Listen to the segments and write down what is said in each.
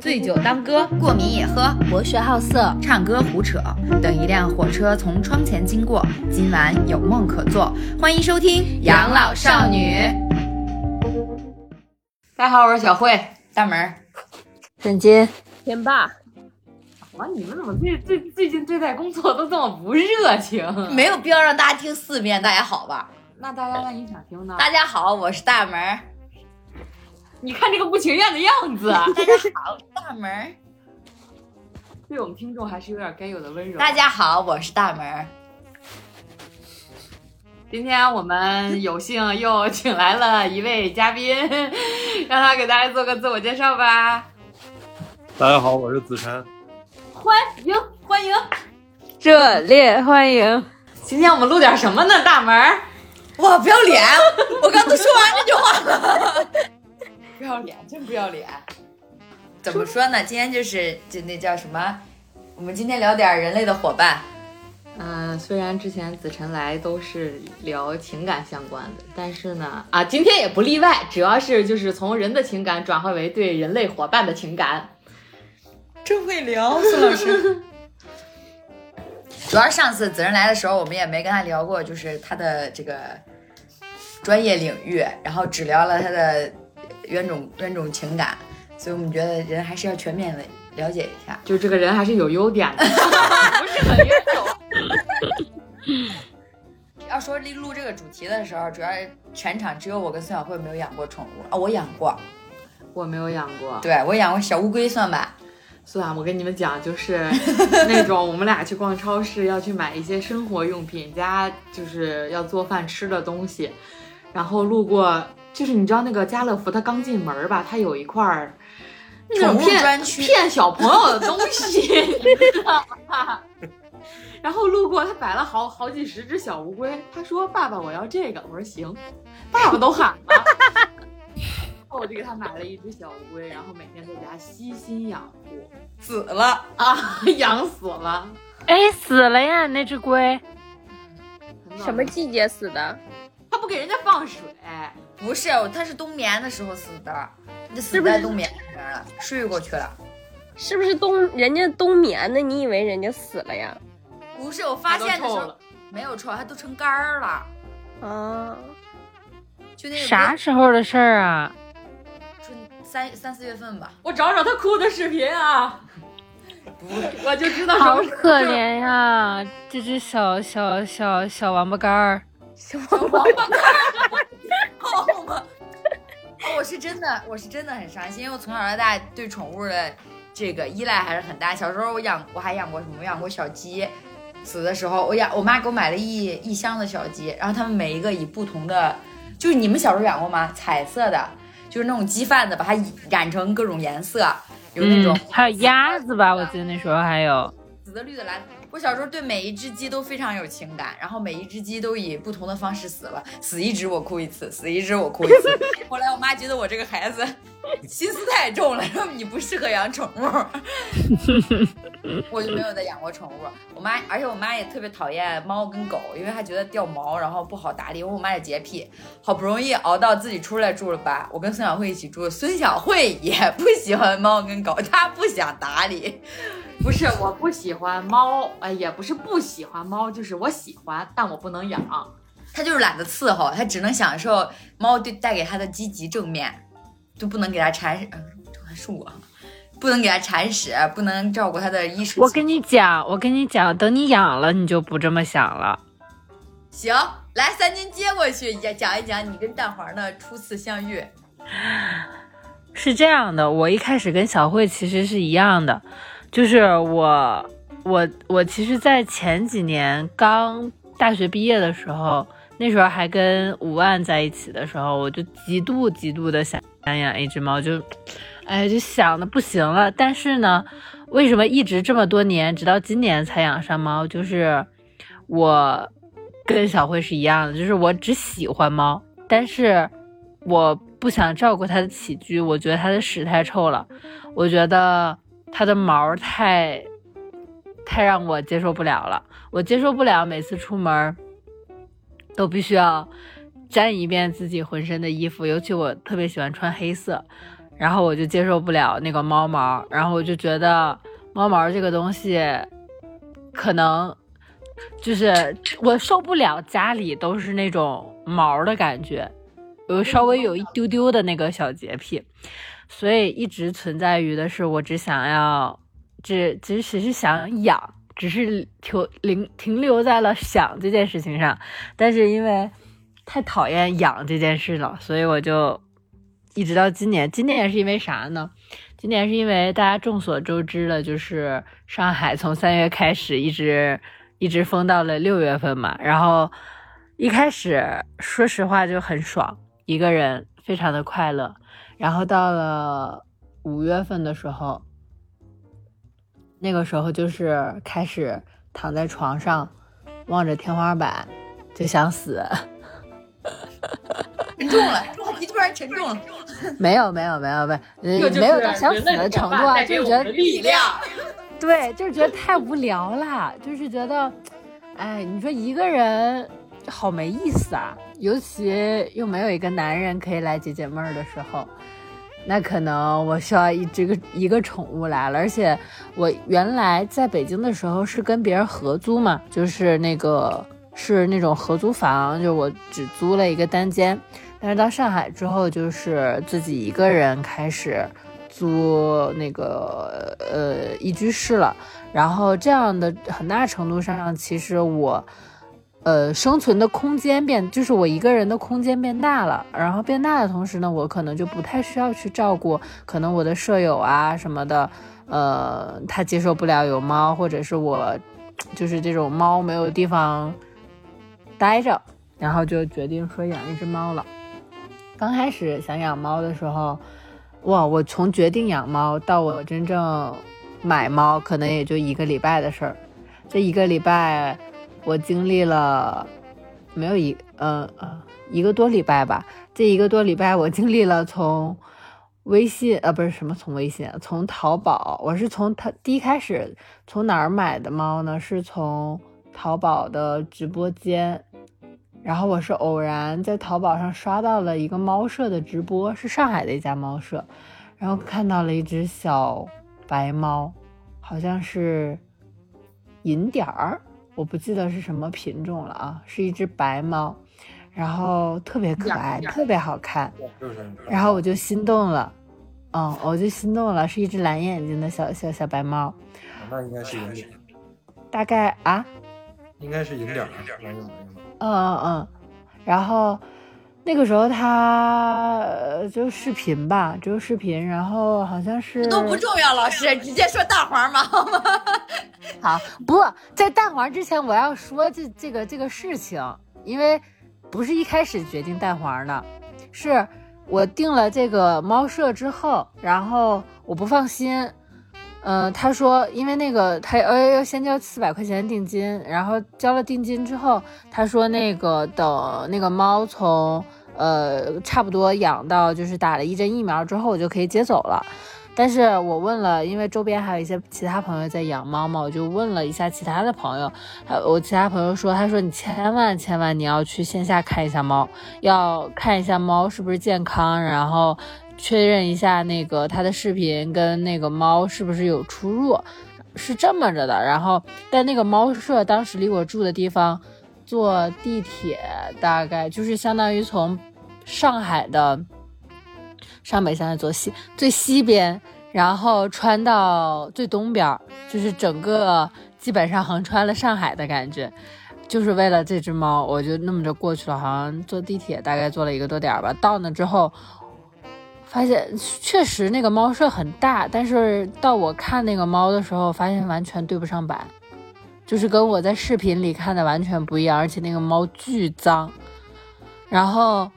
醉酒当歌，过敏也喝，博学好色，唱歌胡扯。等一辆火车从窗前经过，今晚有梦可做。欢迎收听《养老少女》。大家好，我是小慧，大门儿。沈金，天霸，哇，你们怎么最最最近对待工作都这么不热情？没有必要让大家听四遍。大家好吧？那大家万一想听呢？大家好，我是大门儿。你看这个不情愿的样子。大家好，大门儿。对我们听众还是有点该有的温柔。大家好，我是大门儿。今天我们有幸又请来了一位嘉宾，让他给大家做个自我介绍吧。大家好，我是子晨。欢迎欢迎，热烈欢迎！今天我们录点什么呢？大门儿，哇，不要脸！我刚都说完这句话了。不要脸，真不要脸。怎么说呢？今天就是就那叫什么？我们今天聊点人类的伙伴。嗯，虽然之前子晨来都是聊情感相关的，但是呢，啊，今天也不例外，主要是就是从人的情感转化为对人类伙伴的情感。真会聊，孙老师。主要是上次子晨来的时候，我们也没跟他聊过，就是他的这个专业领域，然后只聊了他的冤种冤种情感，所以我们觉得人还是要全面的了解一下。就这个人还是有优点的，不是很冤种。要说录这个主题的时候，主要全场只有我跟孙小慧没有养过宠物啊、我养过，我没有养过，对我养过小乌龟，算吧。算我跟你们讲，就是那种我们俩去逛超市要去买一些生活用品，家就是要做饭吃的东西，然后路过，就是你知道那个家乐福，它刚进门吧，它有一块儿那种宠物骗专区骗小朋友的东西，你知道吗？然后路过，他摆了好好几十只小乌龟，他说：“爸爸，我要这个。”我说：“行。”爸爸都喊了。然后我就给他买了一只小乌龟，然后每天在家悉心养护。死了，啊，养死了，哎，死了呀，那只龟，什么季节死的？他不给人家放水，不是，他是冬眠的时候死的，就死是不是在冬眠里面了，睡过去了。是不是冬人家冬眠的？你以为人家死了呀？不是，我发现的时候了。没有臭，它都成干儿了。啊，就那个啥时候的事儿啊？春三三四月份吧。我找找他哭的视频啊，我就知道什好可怜呀，这只小小小小王八干儿。小王八好吗？哦，我是真的，我是真的很伤心，因为我从小到大对宠物的这个依赖还是很大。小时候我养，我还养过什么？我养过小鸡，死的时候我养，我妈给我买了一一箱的小鸡，然后它们每一个以不同的，就是你们小时候养过吗？彩色的，就是那种鸡贩子把它染成各种颜色，有那种嗯，还有鸭子吧？我记得那时候还有。紫的、绿的、蓝的。我小时候对每一只鸡都非常有情感，然后每一只鸡都以不同的方式死了，死一只我哭一次，死一只我哭一次。后来我妈觉得我这个孩子 心思太重了，说你不适合养宠物，我就没有再养过宠物。我妈，而且我妈也特别讨厌猫跟狗，因为她觉得掉毛，然后不好打理。因为我妈也洁癖，好不容易熬到自己出来住了吧，我跟孙小慧一起住，孙小慧也不喜欢猫跟狗，她不想打理。不是我不喜欢猫，哎，也不是不喜欢猫，就是我喜欢，但我不能养。她就是懒得伺候，她只能享受猫对带给她的积极正面，就不能给他铲屎，呃这还是我，不能给他铲屎，不能照顾他的衣食。我跟你讲，我跟你讲，等你养了，你就不这么想了。行，来三金接过去，也讲一讲你跟蛋黄的初次相遇。是这样的，我一开始跟小慧其实是一样的，就是我我我其实，在前几年刚大学毕业的时候，那时候还跟五万在一起的时候，我就极度极度的想想养一只猫，就哎就想的不行了。但是呢，为什么一直这么多年，直到今年才养上猫？就是我跟小慧是一样的，就是我只喜欢猫，但是我不想照顾它的起居，我觉得它的屎太臭了，我觉得它的毛太太让我接受不了了，我接受不了每次出门都必须要沾一遍自己浑身的衣服，尤其我特别喜欢穿黑色，然后我就接受不了那个猫毛，然后我就觉得猫毛这个东西，可能就是我受不了家里都是那种毛的感觉，有稍微有一丢丢的那个小洁癖，所以一直存在于的是我只想要，只只只是想养，只是停停停留在了想这件事情上，但是因为太讨厌养这件事了，所以我就。一直到今年，今年也是因为啥呢？今年是因为大家众所周知的，就是上海从三月开始一直一直封到了六月份嘛。然后一开始说实话就很爽，一个人非常的快乐。然后到了五月份的时候，那个时候就是开始躺在床上望着天花板就想死。沉重了，话题突然沉重了。没有没有没有没有，没有到想死的程度啊，就是觉得力量。对，就是觉得太无聊了，就是觉得，哎，你说一个人好没意思啊，尤其又没有一个男人可以来解解闷儿的时候，那可能我需要一这个一个宠物来了。而且我原来在北京的时候是跟别人合租嘛，就是那个。是那种合租房，就我只租了一个单间，但是到上海之后，就是自己一个人开始租那个呃一居室了。然后这样的很大程度上，其实我呃生存的空间变，就是我一个人的空间变大了。然后变大的同时呢，我可能就不太需要去照顾可能我的舍友啊什么的，呃，他接受不了有猫，或者是我就是这种猫没有地方。待着，然后就决定说养一只猫了。刚开始想养猫的时候，哇，我从决定养猫到我真正买猫，可能也就一个礼拜的事儿。这一个礼拜，我经历了没有一，呃呃，一个多礼拜吧。这一个多礼拜，我经历了从微信，呃，不是什么从微信，从淘宝，我是从它第一开始从哪儿买的猫呢？是从。淘宝的直播间，然后我是偶然在淘宝上刷到了一个猫舍的直播，是上海的一家猫舍，然后看到了一只小白猫，好像是银点儿，我不记得是什么品种了啊，是一只白猫，然后特别可爱，特别好看，然后我就心动了，嗯，我就心动了，是一只蓝眼睛的小小小白猫，那应该是银点，大概啊。应该是银点儿，嗯嗯嗯，然后那个时候他就视频吧，只有视频，然后好像是都不重要，老师直接说蛋黄吗？好，不在蛋黄之前，我要说这这个这个事情，因为不是一开始决定蛋黄的，是我定了这个猫舍之后，然后我不放心。嗯，他说，因为那个他要要先交四百块钱定金，然后交了定金之后，他说那个等那个猫从呃差不多养到就是打了一针疫苗之后，我就可以接走了。但是我问了，因为周边还有一些其他朋友在养猫嘛，我就问了一下其他的朋友，我其他朋友说，他说你千万千万你要去线下看一下猫，要看一下猫是不是健康，然后。确认一下那个他的视频跟那个猫是不是有出入，是这么着的。然后，但那个猫舍当时离我住的地方，坐地铁大概就是相当于从上海的上北下南左西最西边，然后穿到最东边，就是整个基本上横穿了上海的感觉。就是为了这只猫，我就那么着过去了，好像坐地铁大概坐了一个多点儿吧。到那之后。发现确实那个猫舍很大，但是到我看那个猫的时候，发现完全对不上版，就是跟我在视频里看的完全不一样，而且那个猫巨脏，然后。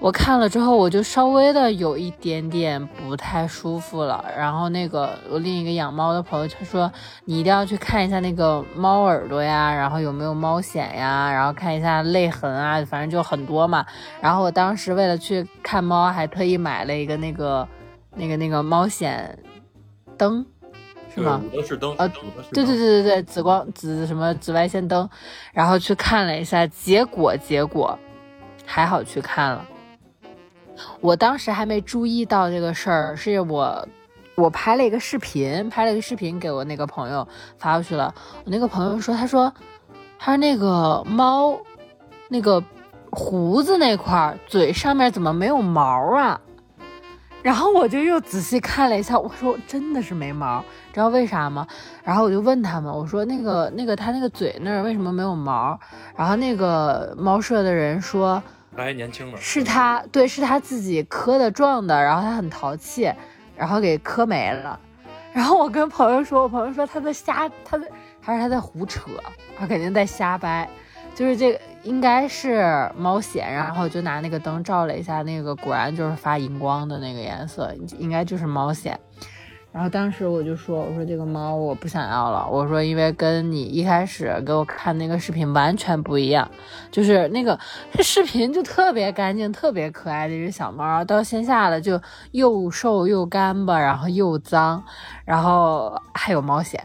我看了之后，我就稍微的有一点点不太舒服了。然后那个我另一个养猫的朋友他说，你一定要去看一下那个猫耳朵呀，然后有没有猫癣呀，然后看一下泪痕啊，反正就很多嘛。然后我当时为了去看猫，还特意买了一个那个那个那个猫癣灯，是吗？五是灯啊，对对对对对，紫光紫什么紫外线灯，然后去看了一下，结果结果还好去看了。我当时还没注意到这个事儿，是我我拍了一个视频，拍了一个视频给我那个朋友发过去了。我那个朋友说，他说他说那个猫那个胡子那块嘴上面怎么没有毛啊？然后我就又仔细看了一下，我说真的是没毛，知道为啥吗？然后我就问他们，我说那个那个他那个嘴那儿为什么没有毛？然后那个猫舍的人说。还年轻呢，是他对，是他自己磕的撞的，然后他很淘气，然后给磕没了。然后我跟朋友说，我朋友说他在瞎，他在还是他在胡扯，他肯定在瞎掰，就是这个应该是猫藓，然后就拿那个灯照了一下，那个果然就是发荧光的那个颜色，应该就是猫藓。然后当时我就说：“我说这个猫我不想要了。我说因为跟你一开始给我看那个视频完全不一样，就是那个视频就特别干净、特别可爱的一只小猫，到线下了就又瘦又干巴，然后又脏，然后还有猫癣，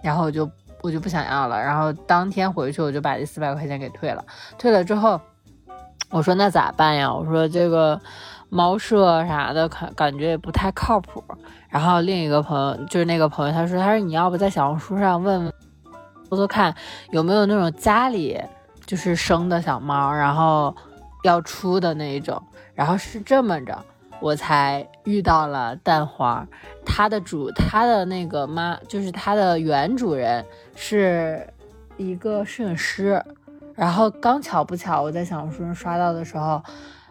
然后我就我就不想要了。然后当天回去我就把这四百块钱给退了。退了之后，我说那咋办呀？我说这个。”猫舍啥的，感感觉也不太靠谱。然后另一个朋友，就是那个朋友，他说：“他说你要不在小红书上问问，搜搜看有没有那种家里就是生的小猫，然后要出的那一种。”然后是这么着，我才遇到了蛋黄。它的主，它的那个妈，就是它的原主人是一个摄影师。然后刚巧不巧，我在小红书上刷到的时候。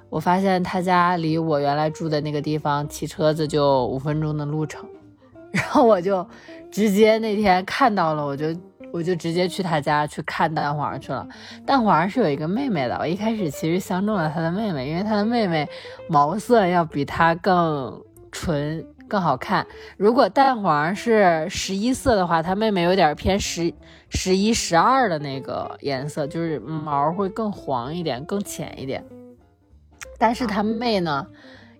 我发现他家离我原来住的那个地方骑车子就五分钟的路程，然后我就直接那天看到了，我就我就直接去他家去看蛋黄去了。蛋黄是有一个妹妹的，我一开始其实相中了他的妹妹，因为他的妹妹毛色要比他更纯更好看。如果蛋黄是十一色的话，他妹妹有点偏十十一十二的那个颜色，就是毛会更黄一点，更浅一点。但是他妹呢，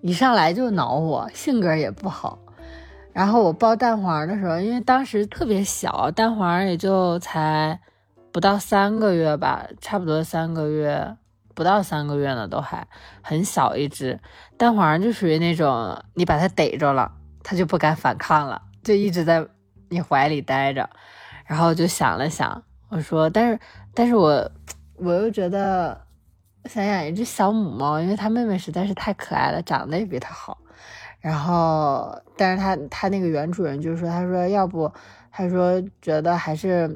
一上来就挠我，性格也不好。然后我抱蛋黄的时候，因为当时特别小，蛋黄也就才不到三个月吧，差不多三个月，不到三个月呢，都还很小一只。蛋黄就属于那种，你把它逮着了，它就不敢反抗了，就一直在你怀里待着。然后就想了想，我说，但是，但是我，我又觉得。想养一只小母猫，因为它妹妹实在是太可爱了，长得也比它好。然后，但是它它那个原主人就是说，他说要不，他说觉得还是，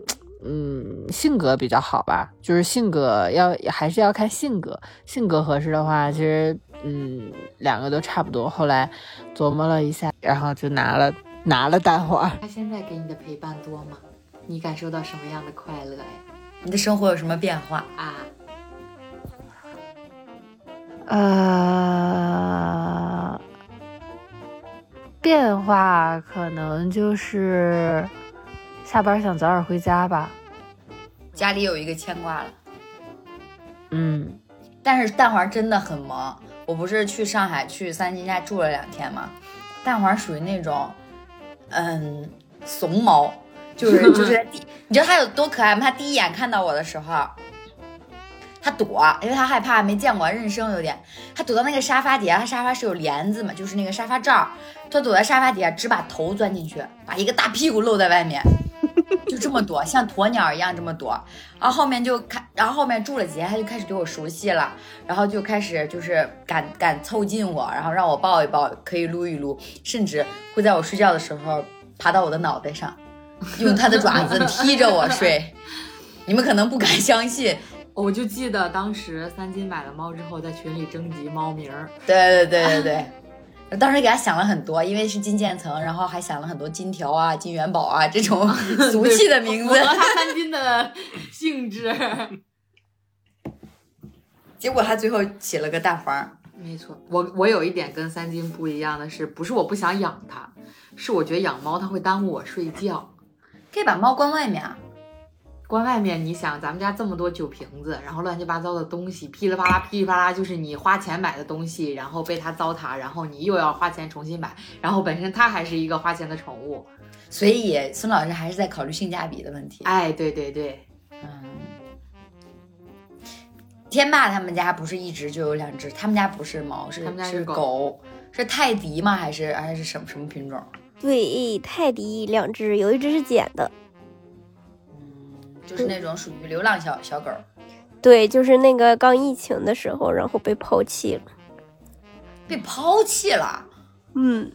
嗯，性格比较好吧，就是性格要还是要看性格，性格合适的话，其实嗯，两个都差不多。后来琢磨了一下，然后就拿了拿了蛋花。他现在给你的陪伴多吗？你感受到什么样的快乐呀？你的生活有什么变化啊？呃，变化可能就是下班想早点回家吧，家里有一个牵挂了。嗯，但是蛋黄真的很萌。我不是去上海去三金家住了两天吗？蛋黄属于那种，嗯，怂猫，就是 就是，你知道它有多可爱吗？它第一眼看到我的时候。他躲，因为他害怕，没见过，认生有点。他躲到那个沙发底下，他沙发是有帘子嘛，就是那个沙发罩。他躲在沙发底下，只把头钻进去，把一个大屁股露在外面，就这么躲，像鸵鸟一样这么躲。然后后面就开，然后后面住了几天，他就开始对我熟悉了，然后就开始就是敢敢凑近我，然后让我抱一抱，可以撸一撸，甚至会在我睡觉的时候爬到我的脑袋上，用他的爪子踢着我睡。你们可能不敢相信。我就记得当时三金买了猫之后，在群里征集猫名儿。对对对对对，当时给他想了很多，因为是金渐层，然后还想了很多金条啊、金元宝啊这种 俗气的名字，他三金的性质。结果他最后起了个蛋黄。没错，我我有一点跟三金不一样的是，不是我不想养它，是我觉得养猫它会耽误我睡觉。可以把猫关外面啊。关外面，你想咱们家这么多酒瓶子，然后乱七八糟的东西，噼里啪啦噼里啪啦，就是你花钱买的东西，然后被它糟蹋，然后你又要花钱重新买，然后本身它还是一个花钱的宠物，所以孙老师还是在考虑性价比的问题。哎，对对对，嗯，天霸他们家不是一直就有两只，他们家不是猫，是是他们家是狗狗，是泰迪吗？还是还是什么什么品种？对，泰迪两只，有一只是捡的。就是那种属于流浪小小狗儿，对，就是那个刚疫情的时候，然后被抛弃了。被抛弃了。嗯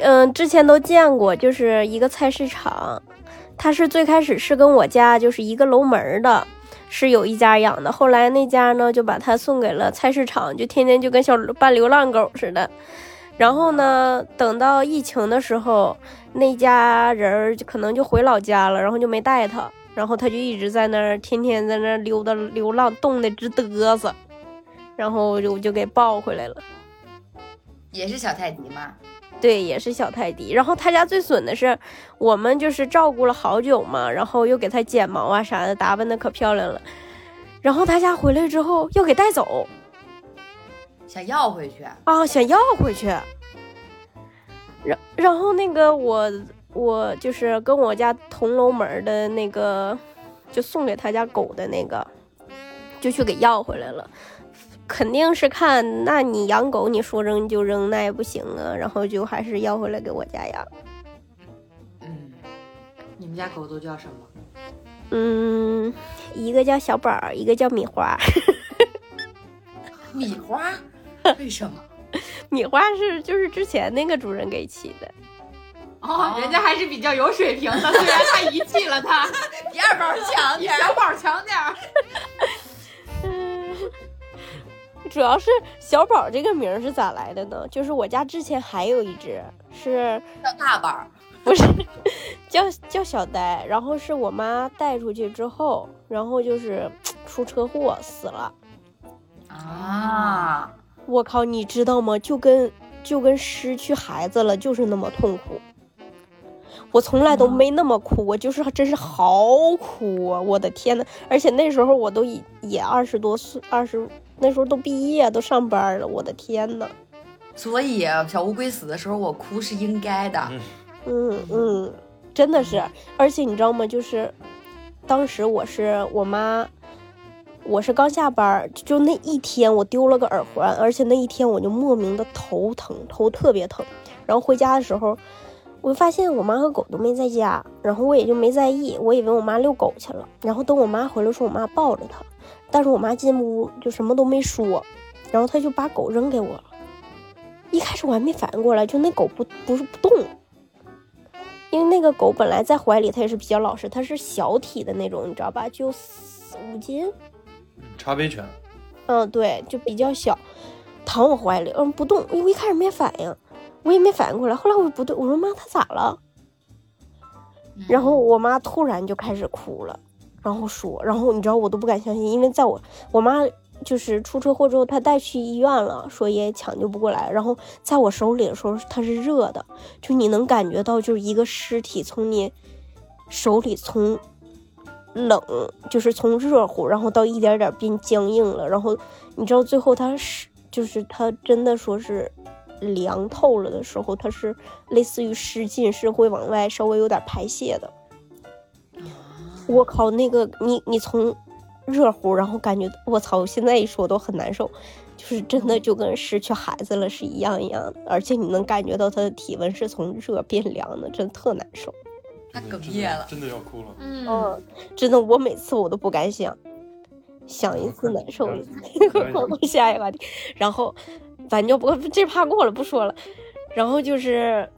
嗯，之前都见过，就是一个菜市场，它是最开始是跟我家就是一个楼门儿的，是有一家养的，后来那家呢就把它送给了菜市场，就天天就跟小扮流浪狗似的。然后呢，等到疫情的时候，那家人儿就可能就回老家了，然后就没带它，然后他就一直在那儿，天天在那儿溜达流浪，冻得直嘚瑟，然后我就我就给抱回来了。也是小泰迪吗？对，也是小泰迪。然后他家最损的是，我们就是照顾了好久嘛，然后又给他剪毛啊啥的，打扮的可漂亮了。然后他家回来之后又给带走想要回去？啊，想要回去。然然后那个我我就是跟我家同楼门的那个，就送给他家狗的那个，就去给要回来了。肯定是看，那你养狗，你说扔就扔，那也不行啊。然后就还是要回来给我家养。嗯，你们家狗都叫什么？嗯，一个叫小宝儿，一个叫米花。米花？为什么？米花是就是之前那个主人给起的。哦，人家还是比较有水平的，虽然他遗弃了他，比二宝强比点儿。小宝强点儿。嗯，主要是小宝这个名儿是咋来的呢？就是我家之前还有一只是叫大宝。不是叫叫小呆，然后是我妈带出去之后，然后就是 出车祸死了。啊，我靠，你知道吗？就跟就跟失去孩子了，就是那么痛苦。我从来都没那么哭我，就是真是好苦啊！我的天呐，而且那时候我都已也二十多岁，二十那时候都毕业都上班了，我的天呐。所以小乌龟死的时候我哭是应该的。嗯嗯，真的是，而且你知道吗？就是当时我是我妈，我是刚下班，就那一天我丢了个耳环，而且那一天我就莫名的头疼，头特别疼。然后回家的时候，我就发现我妈和狗都没在家，然后我也就没在意，我以为我妈遛狗去了。然后等我妈回来，说我妈抱着它，但是我妈进屋就什么都没说，然后她就把狗扔给我了。一开始我还没反应过来，就那狗不不是不动。因为那个狗本来在怀里，它也是比较老实，它是小体的那种，你知道吧？就四五斤，茶杯犬，嗯，对，就比较小，躺我怀里，嗯，不动。我一开始没反应，我也没反应过来。后来我不对，我说妈，他咋了？然后我妈突然就开始哭了，然后说，然后你知道我都不敢相信，因为在我我妈就是出车祸之后，她带去医院了，说也抢救不过来。然后在我手里的时候，它是热的，就你能感觉到，就是一个尸体从你手里从冷，就是从热乎，然后到一点点变僵硬了。然后你知道最后它是，就是它真的说是凉透了的时候，它是类似于失禁，是会往外稍微有点排泄的。我靠，那个你你从热乎，然后感觉我操，现在一说都很难受，就是真的就跟失去孩子了是一样一样的，而且你能感觉到他的体温是从热变凉的，真的特难受。他哽咽了。真的要哭了。嗯，嗯，真的，我每次我都不敢想，想一次难受一次。下一个话题，然后咱就不这怕过了，不说了。然后就是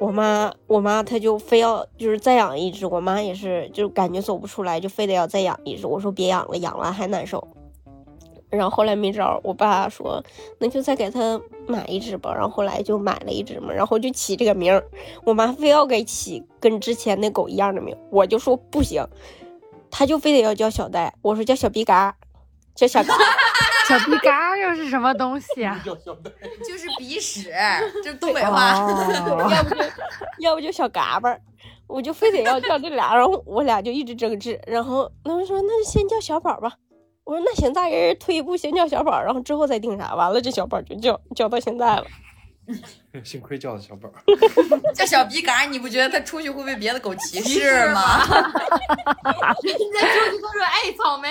我妈，我妈她就非要就是再养一只，我妈也是就感觉走不出来，就非得要再养一只。我说别养了，养了还难受。然后后来没招，我爸说那就再给他买一只吧。然后后来就买了一只嘛，然后就起这个名儿。我妈非要给起跟之前那狗一样的名，我就说不行，他就非得要叫小呆，我说叫小逼嘎，叫小嘎。小鼻嘎又是什么东西啊？就是鼻屎，这是东北话。哦，要不就要不就小嘎巴儿，我就非得要叫这俩，然后我俩就一直争执，然后他们说那就先叫小宝吧，我说那行，大人退一步先叫小宝，然后之后再定啥，完了这小宝就叫叫到现在了。幸亏叫的小宝儿，叫小鼻嘎，你不觉得他出去会被别的狗歧视吗？人家 出去都说，哎，草莓，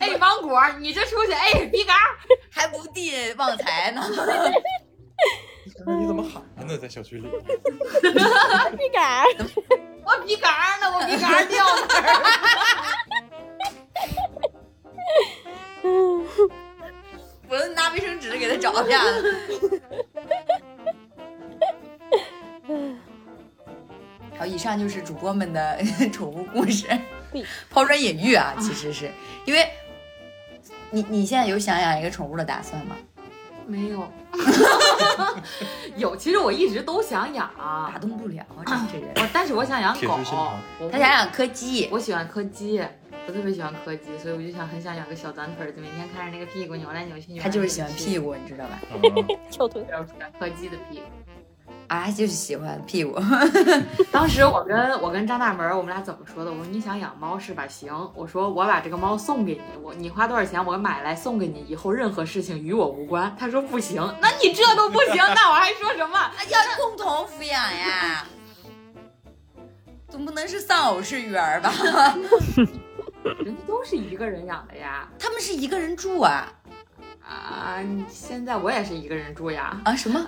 哎，芒果，你这出去，哎，鼻嘎，还不递旺财呢。你怎么喊的呢？在小区里，你敢？我鼻嘎呢，我鼻嘎掉哪儿了？我都拿卫生纸给他找去了。好，以上就是主播们的 宠物故事，抛砖引玉啊，其实是。因为你你现在有想养一个宠物的打算吗？没有，有，其实我一直都想养，打动不了这这人，我但是我想养狗他想养柯基，我喜欢柯基，我特别喜欢柯基，所以我就想很想养个小短腿儿，就每天看着那个屁股扭来扭去，他就是喜欢屁，股，你知道吧？嗯翘腿。我喜欢柯基的屁股。啊，就是喜欢屁股。当时我跟我跟张大门，我们俩怎么说的？我说你想养猫是吧？行，我说我把这个猫送给你，我你花多少钱我买来送给你，以后任何事情与我无关。他说不行，那你这都不行，那我还说什么？要共同抚养呀，总不能是丧偶式育儿吧？人家都是一个人养的呀。他们是一个人住啊啊，现在我也是一个人住呀。啊什么？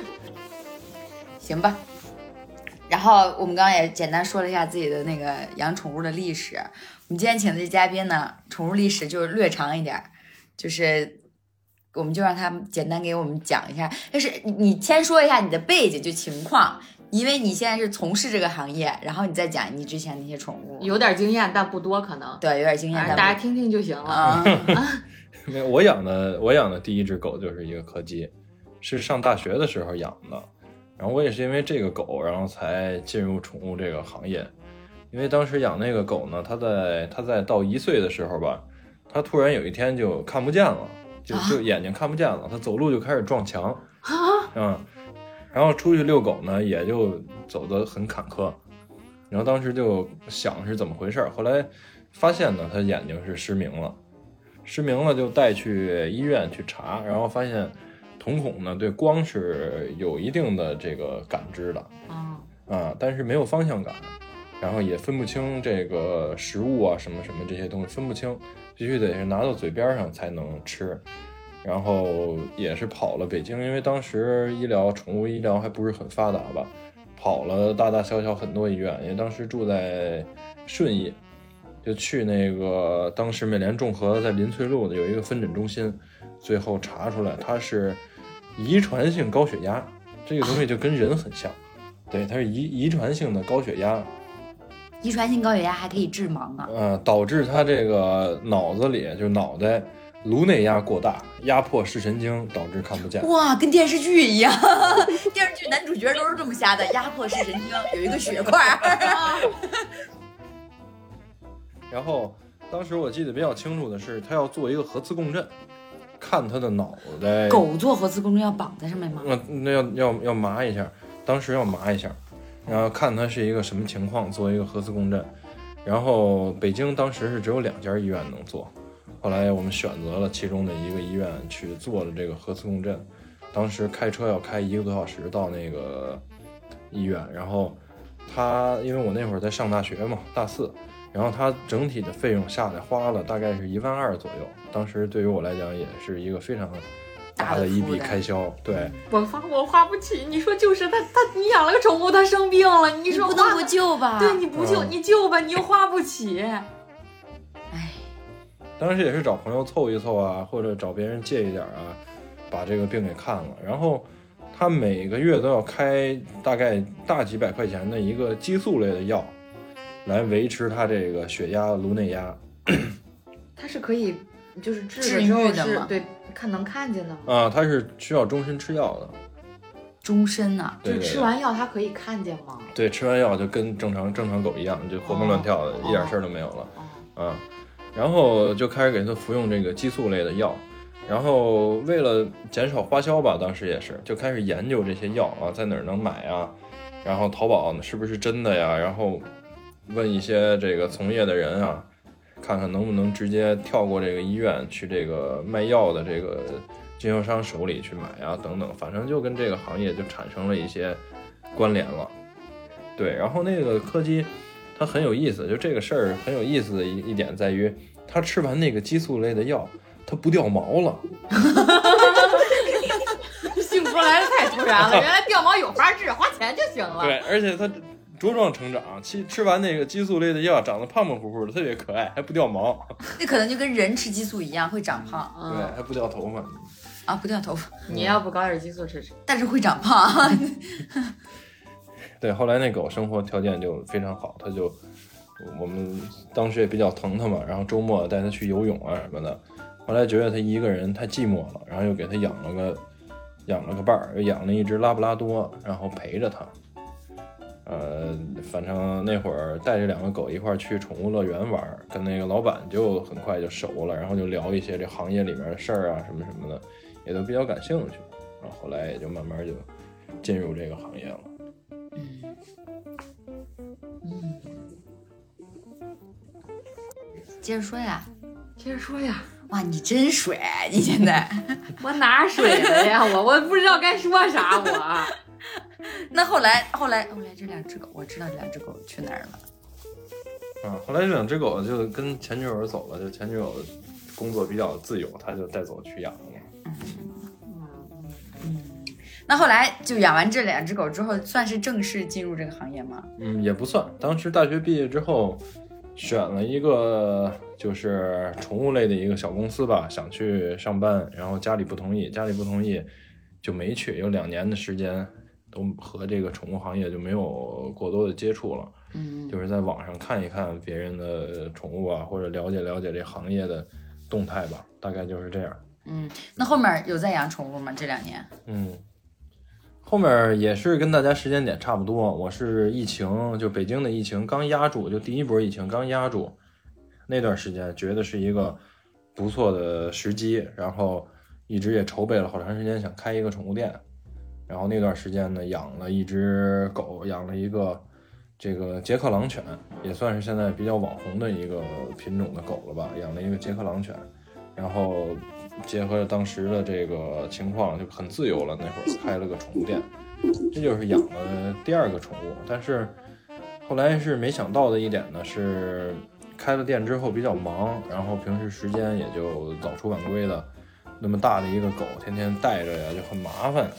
行吧。然后我们刚刚也简单说了一下自己的那个养宠物的历史。我们今天请的这嘉宾呢，宠物历史就是略长一点儿，就是我们就让他简单给我们讲一下。就是你你先说一下你的背景就情况，因为你现在是从事这个行业，然后你再讲你之前那些宠物。有点经验，但不多，可能。对，有点经验，大家听听就行了。啊，没有，我养的我养的第一只狗就是一个柯基，是上大学的时候养的。然后我也是因为这个狗，然后才进入宠物这个行业。因为当时养那个狗呢，它在它在到一岁的时候吧，它突然有一天就看不见了，就就眼睛看不见了，它走路就开始撞墙，嗯，然后出去遛狗呢，也就走得很坎坷。然后当时就想是怎么回事儿，后来发现呢，他眼睛是失明了。失明了就带去医院去查，然后发现瞳孔呢对光是有一定的这个感知的嗯，啊，但是没有方向感，然后也分不清这个食物啊什么什么这些东西分不清，必须得是拿到嘴边上才能吃。然后也是跑了北京，因为当时医疗宠物医疗还不是很发达吧，跑了大大小小很多医院，因为当时住在顺义，就去那个当时美联众合在林萃路的有一个分诊中心，最后查出来它是遗传性高血压，这个东西就跟人很像，对，它是遗遗传性的高血压，遗传性高血压还可以致盲啊！呃，导致他这个脑子里就脑袋颅内压过大，压迫视神经，导致看不见。哇，跟电视剧一样，电视剧男主角都是这么瞎的，压迫视神经，有一个血块儿。然后当时我记得比较清楚的是，他要做一个核磁共振，看他的脑袋。狗做核磁共振要绑在上面吗？那那要要要麻一下，当时要麻一下，然后看他是一个什么情况，做一个核磁共振。然后北京当时是只有两家医院能做，后来我们选择了其中的一个医院去做了这个核磁共振。当时开车要开一个多小时到那个医院，然后他因为我那会儿在上大学嘛，大四，然后他整体的费用下来花了大概是一万二左右，当时对于我来讲也是一个非常大的一笔开销，对。我花我花不起。你说就是他他你养了个宠物，它生病了，你说花不能不救吧？对，你不救嗯你救吧，你又花不起。哎，当时也是找朋友凑一凑啊，或者找别人借一点啊，把这个病给看了。然后他每个月都要开大概大几百块钱的一个激素类的药，来维持他这个血压、颅内压。它是可以就是治治了之后愈的吗是对看能看见的吗？啊，他是需要终身吃药的。终身呐、对对就吃完药它可以看见吗？对，吃完药就跟正常正常狗一样，就活蹦乱跳的，哦一点事儿都没有了。哦，啊，然后就开始给他服用这个激素类的药，然后为了减少花销吧，当时也是就开始研究这些药啊，在哪儿能买啊，然后淘宝是不是真的呀，然后问一些这个从业的人啊，看看能不能直接跳过这个医院去这个卖药的这个经销商手里去买啊等等，反正就跟这个行业就产生了一些关联了。对，然后那个柯基它很有意思，就这个事儿很有意思的一一点在于，它吃完那个激素类的药，它不掉毛了。幸福来的太突然了，原来掉毛有法治，花钱就行了。对，而且它茁壮成长，吃吃完那个激素类的药，长得胖胖乎乎的，特别可爱，还不掉毛，那可能就跟人吃激素一样，会长胖对，嗯，还不掉头发。啊，不掉头发，你要不搞点激素吃吃？但是会长胖。对，后来那狗生活条件就非常好，它就我们当时也比较疼它嘛，然后周末带它去游泳啊什么的。后来觉得它一个人太寂寞了，然后又给它养了个养了个伴儿，又养了一只拉布拉多，然后陪着它。呃，反正那会儿带着两个狗一块儿去宠物乐园玩，跟那个老板就很快就熟了，然后就聊一些这行业里面的事儿啊什么什么的，也都比较感兴趣。然后后来也就慢慢就进入这个行业了。接着说呀，接着说呀，哇，你真水，你现在。我哪水了呀？我 我不知道该说啥，我。那后来后来后来这两只狗，我知道这两只狗去哪儿了。嗯，后来这两只狗就跟前女友走了，就前女友工作比较自由，他就带走去养了。那后来就养完这两只狗之后，算是正式进入这个行业吗？嗯，也不算。当时大学毕业之后，选了一个就是宠物类的一个小公司吧，想去上班，然后家里不同意，家里不同意就没去。有两年的时间都和这个宠物行业就没有过多的接触了，嗯，就是在网上看一看别人的宠物啊，或者了解了解这行业的动态吧，大概就是这样。嗯，那后面有在养宠物吗？这两年？嗯，后面也是跟大家时间点差不多。我是疫情，就北京的疫情刚压住，就第一波疫情刚压住那段时间，觉得是一个不错的时机，然后一直也筹备了好长时间，想开一个宠物店。然后那段时间呢，养了一只狗，养了一个这个捷克狼犬，也算是现在比较网红的一个品种的狗了吧，养了一个捷克狼犬，然后结合当时的这个情况，就很自由了。那会儿开了个宠物店，这就是养的第二个宠物。但是后来是没想到的一点呢，是开了店之后比较忙，然后平时时间也就早出晚归的。那么大的一个狗，天天带着呀，就很麻烦。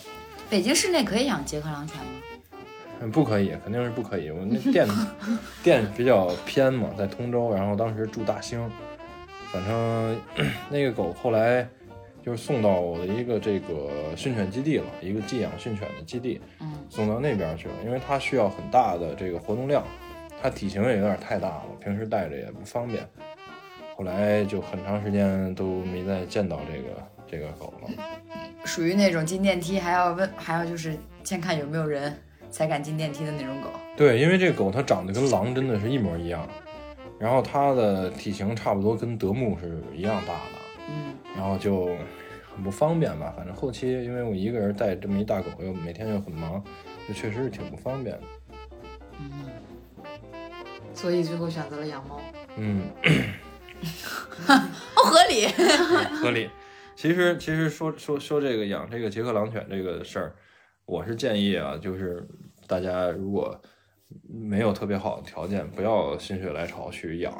北京市内可以养捷克狼犬吗？嗯，不可以，肯定是不可以。我那店 店比较偏嘛，在通州，然后当时住大兴，反正 那个狗后来就是送到我的一个这个训犬基地了，一个寄养训犬的基地，嗯送到那边去了，因为它需要很大的这个活动量，它体型也有点太大了，平时带着也不方便。后来就很长时间都没再见到这个这个狗了。属于那种进电梯还要问，还要就是先看有没有人才敢进电梯的那种狗。对，因为这个狗它长得跟狼真的是一模一样，然后它的体型差不多跟德牧是一样大的，嗯，然后就很不方便吧。反正后期因为我一个人带这么一大狗，又每天又很忙，就确实是挺不方便的。嗯所以最后选择了养猫。嗯，哦，合理。合理。其实其实说说说这个养这个捷克狼犬这个事儿，我是建议啊，就是大家如果没有特别好的条件，不要心血来潮去养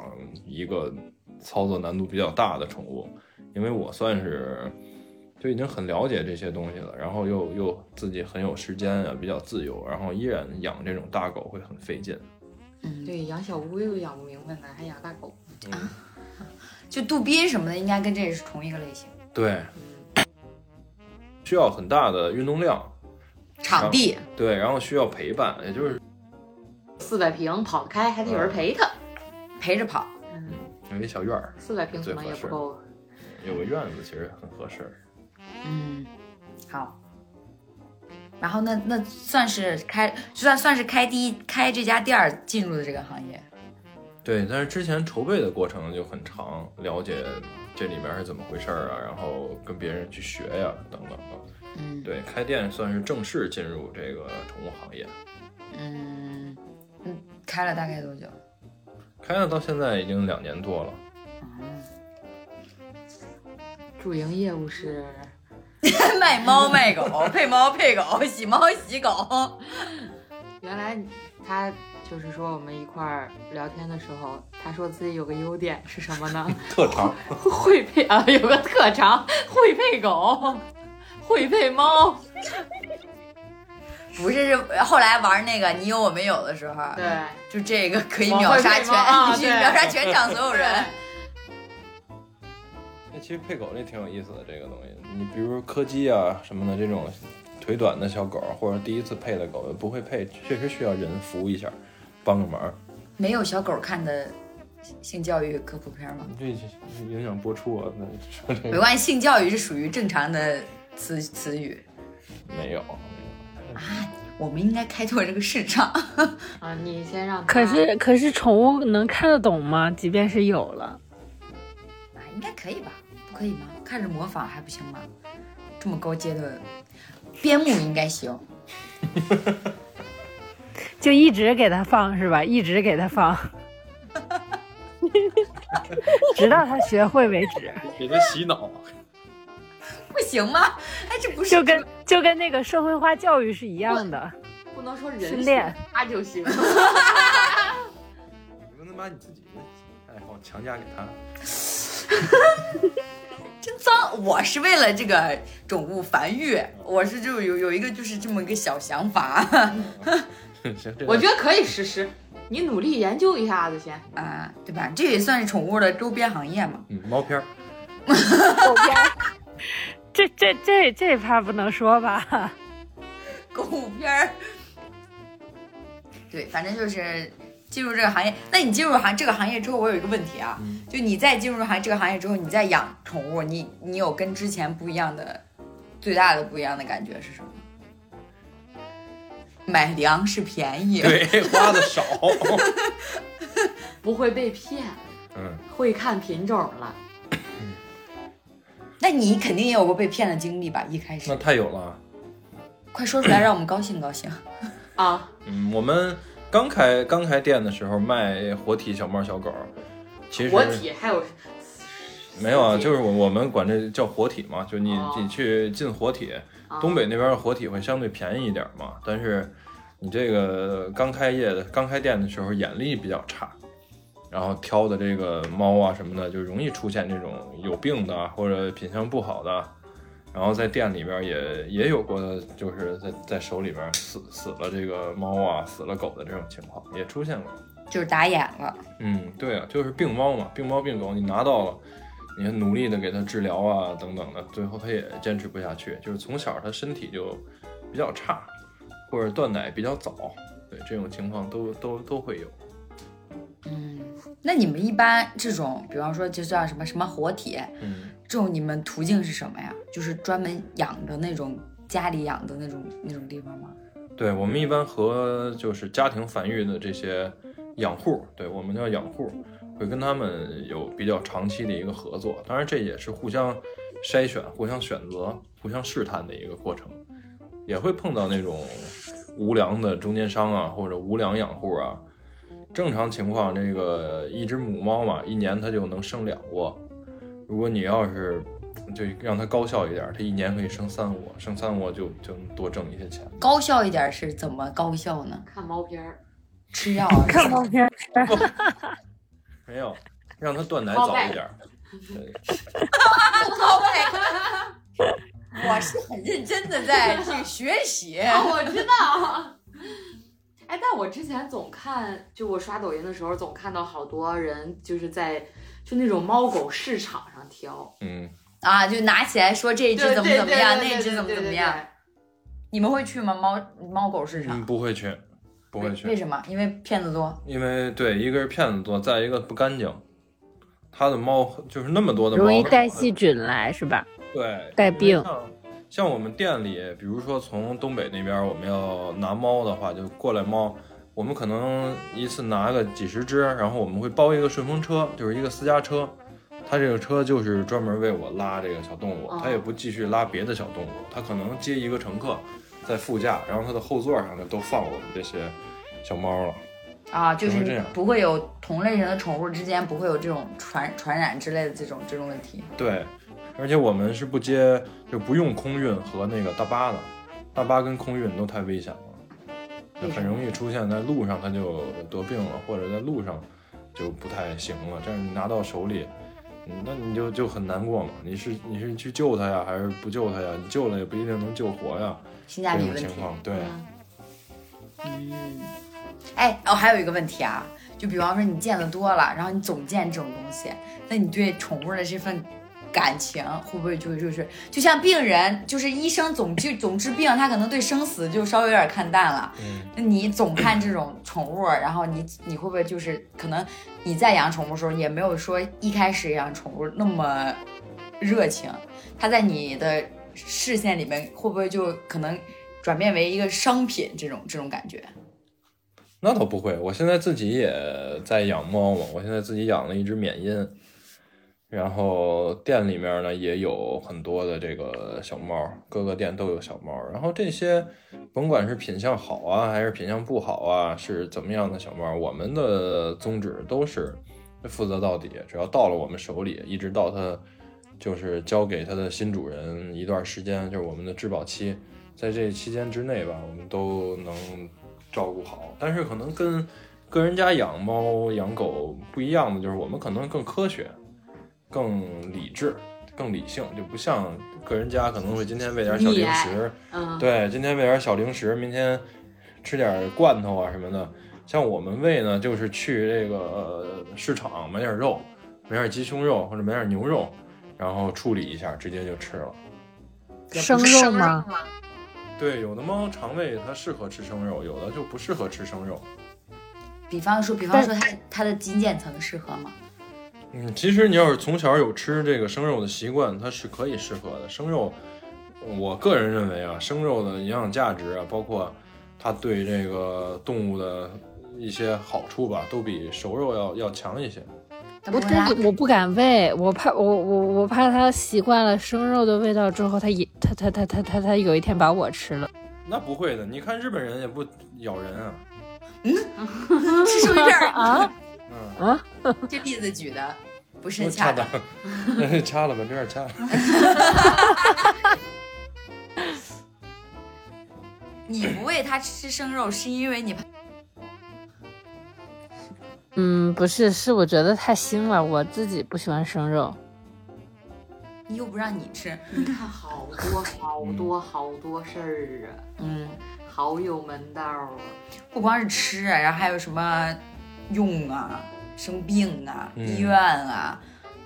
一个操作难度比较大的宠物，因为我算是就已经很了解这些东西了，然后又又自己很有时间啊，比较自由，然后依然养这种大狗会很费劲。嗯，对，养小乌龟都养不明白呢，还养大狗。就杜宾什么的，应该跟这也是同一个类型。对，需要很大的运动量，场地，对，然后需要陪伴，也就是四百平跑得开，还得有人陪他。陪着跑。嗯，有一小院儿，四百平可能也不够。有个院子其实很合适。嗯，好。然后那那算是开，算算是开第一开这家店儿进入的这个行业。对，但是之前筹备的过程就很长，了解这里面是怎么回事儿啊，然后跟别人去学呀、等等的。嗯，对，开店算是正式进入这个宠物行业，嗯嗯，开了大概多久？开了到现在已经两年多了。嗯，主营业务是 卖猫卖狗，配猫配狗，洗猫洗狗。原来他就是说我们一块儿聊天的时候，他说自己有个优点是什么呢？特长，会配啊，有个特长，会配狗，会配猫。不是，是后来玩那个你有我没有的时候，对，就这个可以秒杀全，秒杀全场所有人。那其实配狗这挺有意思的，这个东西，你比如柯基啊什么的这种腿短的小狗，或者第一次配的狗不会配，确实需要人扶一下，帮个忙。没有小狗看的性教育科普片吗？这影响播出啊，那没关系，性教育是属于正常的词词语没有。啊。我们应该开拓这个市场。啊，你先让。可是可是宠物能看得懂吗？即便是有了，啊，应该可以吧？不可以吗？看着模仿还不行吗？这么高阶的边牧应该行。就一直给它放是吧？一直给它放，直到它学会为止。给它洗脑，不行吗？哎，这不是就跟就跟那个社会化教育是一样的。不能说人训练他就行。你不能把你自己的爱好强加给他。真脏！我是为了这个宠物繁育，我是就有有一个就是这么一个小想法 我觉得可以实施，你努力研究一下子先。啊，对吧？这也算是宠物的周边行业嘛。嗯，猫片儿，狗片儿这这这这怕不能说吧？狗片儿。对，反正就是进入这个行业。那你进入行这个行业之后，我有一个问题啊，嗯就你在进入行这个行业之后，你在养宠物，你你有跟之前不一样的最大的不一样的感觉是什么？买粮食便宜，对，花的少。不会被骗，嗯，会看品种了。那你肯定也有过被骗的经历吧？一开始那，太有了。快说出来，让我们高兴高兴。啊，嗯，我们刚开刚开店的时候卖活体小猫小狗，其实活体还有没有啊，就是我我们管这叫活体嘛，就你哦你去进活体，啊东北那边的活体会相对便宜一点嘛，但是你这个刚开业的刚开店的时候眼力比较差，然后挑的这个猫啊什么的就容易出现这种有病的或者品相不好的，然后在店里边也也有过，就是在在手里边死死了这个猫啊死了狗的这种情况也出现过。就是打眼了，嗯，对啊，就是病猫嘛，病猫病狗，你拿到了，你还努力的给它治疗啊，等等的，最后它也坚持不下去，就是从小它身体就比较差，或者断奶比较早，对这种情况都都都会有。嗯，那你们一般这种，比方说就叫什么什么活体，嗯，这种你们途径是什么呀？就是专门养的那种，家里养的那种那种地方吗？对我们一般和就是家庭繁育的这些养户，对我们叫养户，会跟他们有比较长期的一个合作，当然这也是互相筛选、互相选择、互相试探的一个过程，也会碰到那种无良的中间商啊，或者无良养户啊。正常情况，这个一只母猫嘛，一年它就能生两窝。如果你要是就让它高效一点，它一年可以生三窝，生三窝就就能多挣一些钱。高效一点是怎么高效呢？看猫片儿，吃药啊？看毛片儿，没有，让它断奶早一点儿。对，我是很认真的在去学习。啊，我知道。哎，但我之前总看，就我刷抖音的时候，总看到好多人就是在就那种猫狗市场上挑，嗯，啊，就拿起来说这只怎么怎么样，那只怎么怎么样。你们会去吗？猫猫狗市嗯，场？不会去，不会去为，什么？因为骗子多。因为对，一个是骗子多，再一个不干净。它的猫就是那么多的猫，容易带细菌来是吧？对，带病像像我们店里，比如说从东北那边我们要拿猫的话，就过来猫，我们可能一次拿个几十只，然后我们会包一个顺风车，就是一个私家车。它这个车就是专门为我拉这个小动物，哦它也不继续拉别的小动物，它可能接一个乘客在副驾，然后它的后座上就都放我们这些小猫了。啊，就是这样不会有同类型的宠物之间不会有这种传传染之类的这种这种问题。对，而且我们是不接，就不用空运和那个大巴的，大巴跟空运都太危险了，就很容易出现在路上它就得病了，或者在路上就不太行了。但是你拿到手里，嗯那你就就很难过嘛。你是你是去救他呀，还是不救他呀？你救了也不一定能救活呀。性价比问题。情况，对，嗯，哎，哦，还有一个问题啊，就比方说你见的多了，然后你总见这种东西，那你对宠物的这份感情会不会就就是就像病人，就是医生总治总治病，他可能对生死就稍微有点看淡了。嗯，那你总看这种宠物，然后你你会不会就是可能你在养宠物的时候也没有说一开始养宠物那么热情，它在你的视线里面会不会就可能转变为一个商品这种这种感觉？那倒不会。我现在自己也在养猫嘛，我现在自己养了一只缅因，然后店里面呢也有很多的这个小猫，各个店都有小猫。然后这些甭管是品相好啊，还是品相不好啊，是怎么样的小猫，我们的宗旨都是负责到底。只要到了我们手里，一直到它就是交给它的新主人一段时间，就是我们的质保期，在这期间之内吧，我们都能照顾好。但是可能跟个人家养猫养狗不一样的，就是我们可能更科学、更理智、更理性，就不像个人家可能会今天喂点小零食，嗯，对，今天喂点小零食，明天吃点罐头啊什么的。像我们喂呢，就是去这个呃市场买点肉，买点鸡胸肉或者买点牛肉，然后处理一下，直接就吃了。生肉吗？对，有的猫肠胃它适合吃生肉，有的就不适合吃生肉。比方说，比方说它它的筋腱层适合吗？嗯，其实你要是从小有吃这个生肉的习惯，它是可以适合的。生肉，我个人认为啊，生肉的营养价值啊，包括它对这个动物的一些好处吧，都比熟肉要要强一些。我它不我不敢喂，我怕我我我怕它习惯了生肉的味道之后，它也它它它它它它有一天把我吃了。那不会的，你看日本人也不咬人啊。嗯是手印儿 啊！嗯，这例子举的不是我恰掐当的。，掐了吧，这点掐了。你不喂它吃生肉，是因为你怕嗯，不是，是我觉得太腥了，我自己不喜欢生肉。你又不让你吃，你看好多好多好多事儿啊，嗯，好有门道啊。不光是吃啊，然后还有什么用啊、生病啊、嗯医院啊，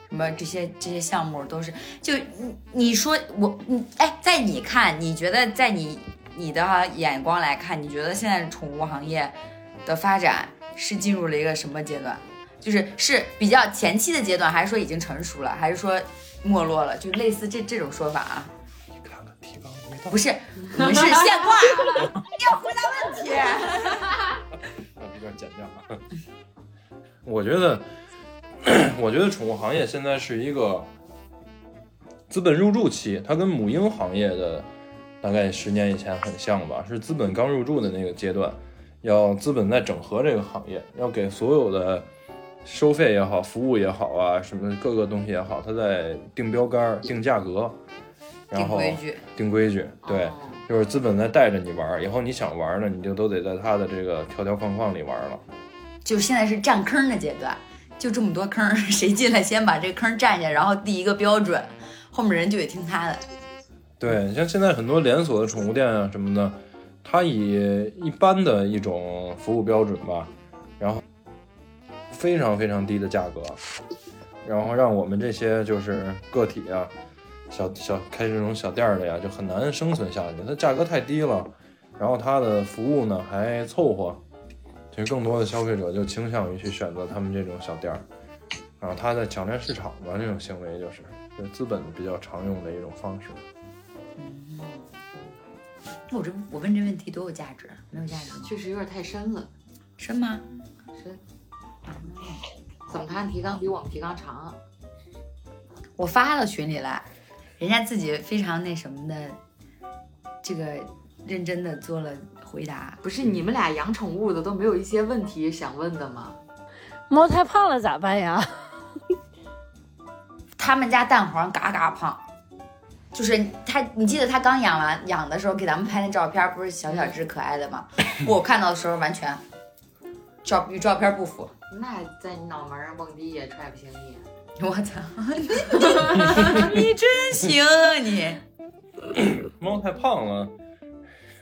什么这些这些项目都是。就你你说我你哎，在你看，你觉得在你你的眼光来看，你觉得现在宠物行业的发展是进入了一个什么阶段？就是是比较前期的阶段，还是说已经成熟了，还是说没落了？就类似这这种说法啊？你看看提纲没到不，是，我们是现挂，要回答问题。把这段剪掉啊。我觉得，我觉得宠物行业现在是一个资本入驻期，它跟母婴行业的大概十年以前很像吧，是资本刚入驻的那个阶段，要资本在整合这个行业，要给所有的收费也好，服务也好啊，什么各个东西也好，它在定标杆、定价格，然后定规矩，定规矩，对。哦就是资本在带着你玩儿，以后你想玩儿呢，你就都得在他的这个条条框框里玩儿了。就现在是占坑的阶段，就这么多坑，谁进来先把这个坑占下，然后第一个标准，后面人就得听他的。对，你像现在很多连锁的宠物店啊什么的，它以一般的一种服务标准吧，然后非常非常低的价格，然后让我们这些就是个体啊，小小开这种小店儿的呀，就很难生存下去。它价格太低了，然后它的服务呢还凑合，其实更多的消费者就倾向于去选择他们这种小店儿，然后他在抢占市场吧，这种行为就是就是资本比较常用的一种方式。那我这我问这问题多有价值？没有价值吗？确实有点太深了，深吗？深。怎么看提纲比我们提纲长啊？我发到群里来，人家自己非常那什么的，这个认真的做了回答。不是你们俩养宠物的都没有一些问题想问的吗？猫太胖了咋办呀？他们家蛋黄嘎嘎胖，就是他，你记得他刚养完养的时候给咱们拍那照片，不是小小只可爱的吗？我看到的时候完全照与照片不符。那在你脑门上蹦迪也踹不醒你。我操，你真行啊你！猫太胖了，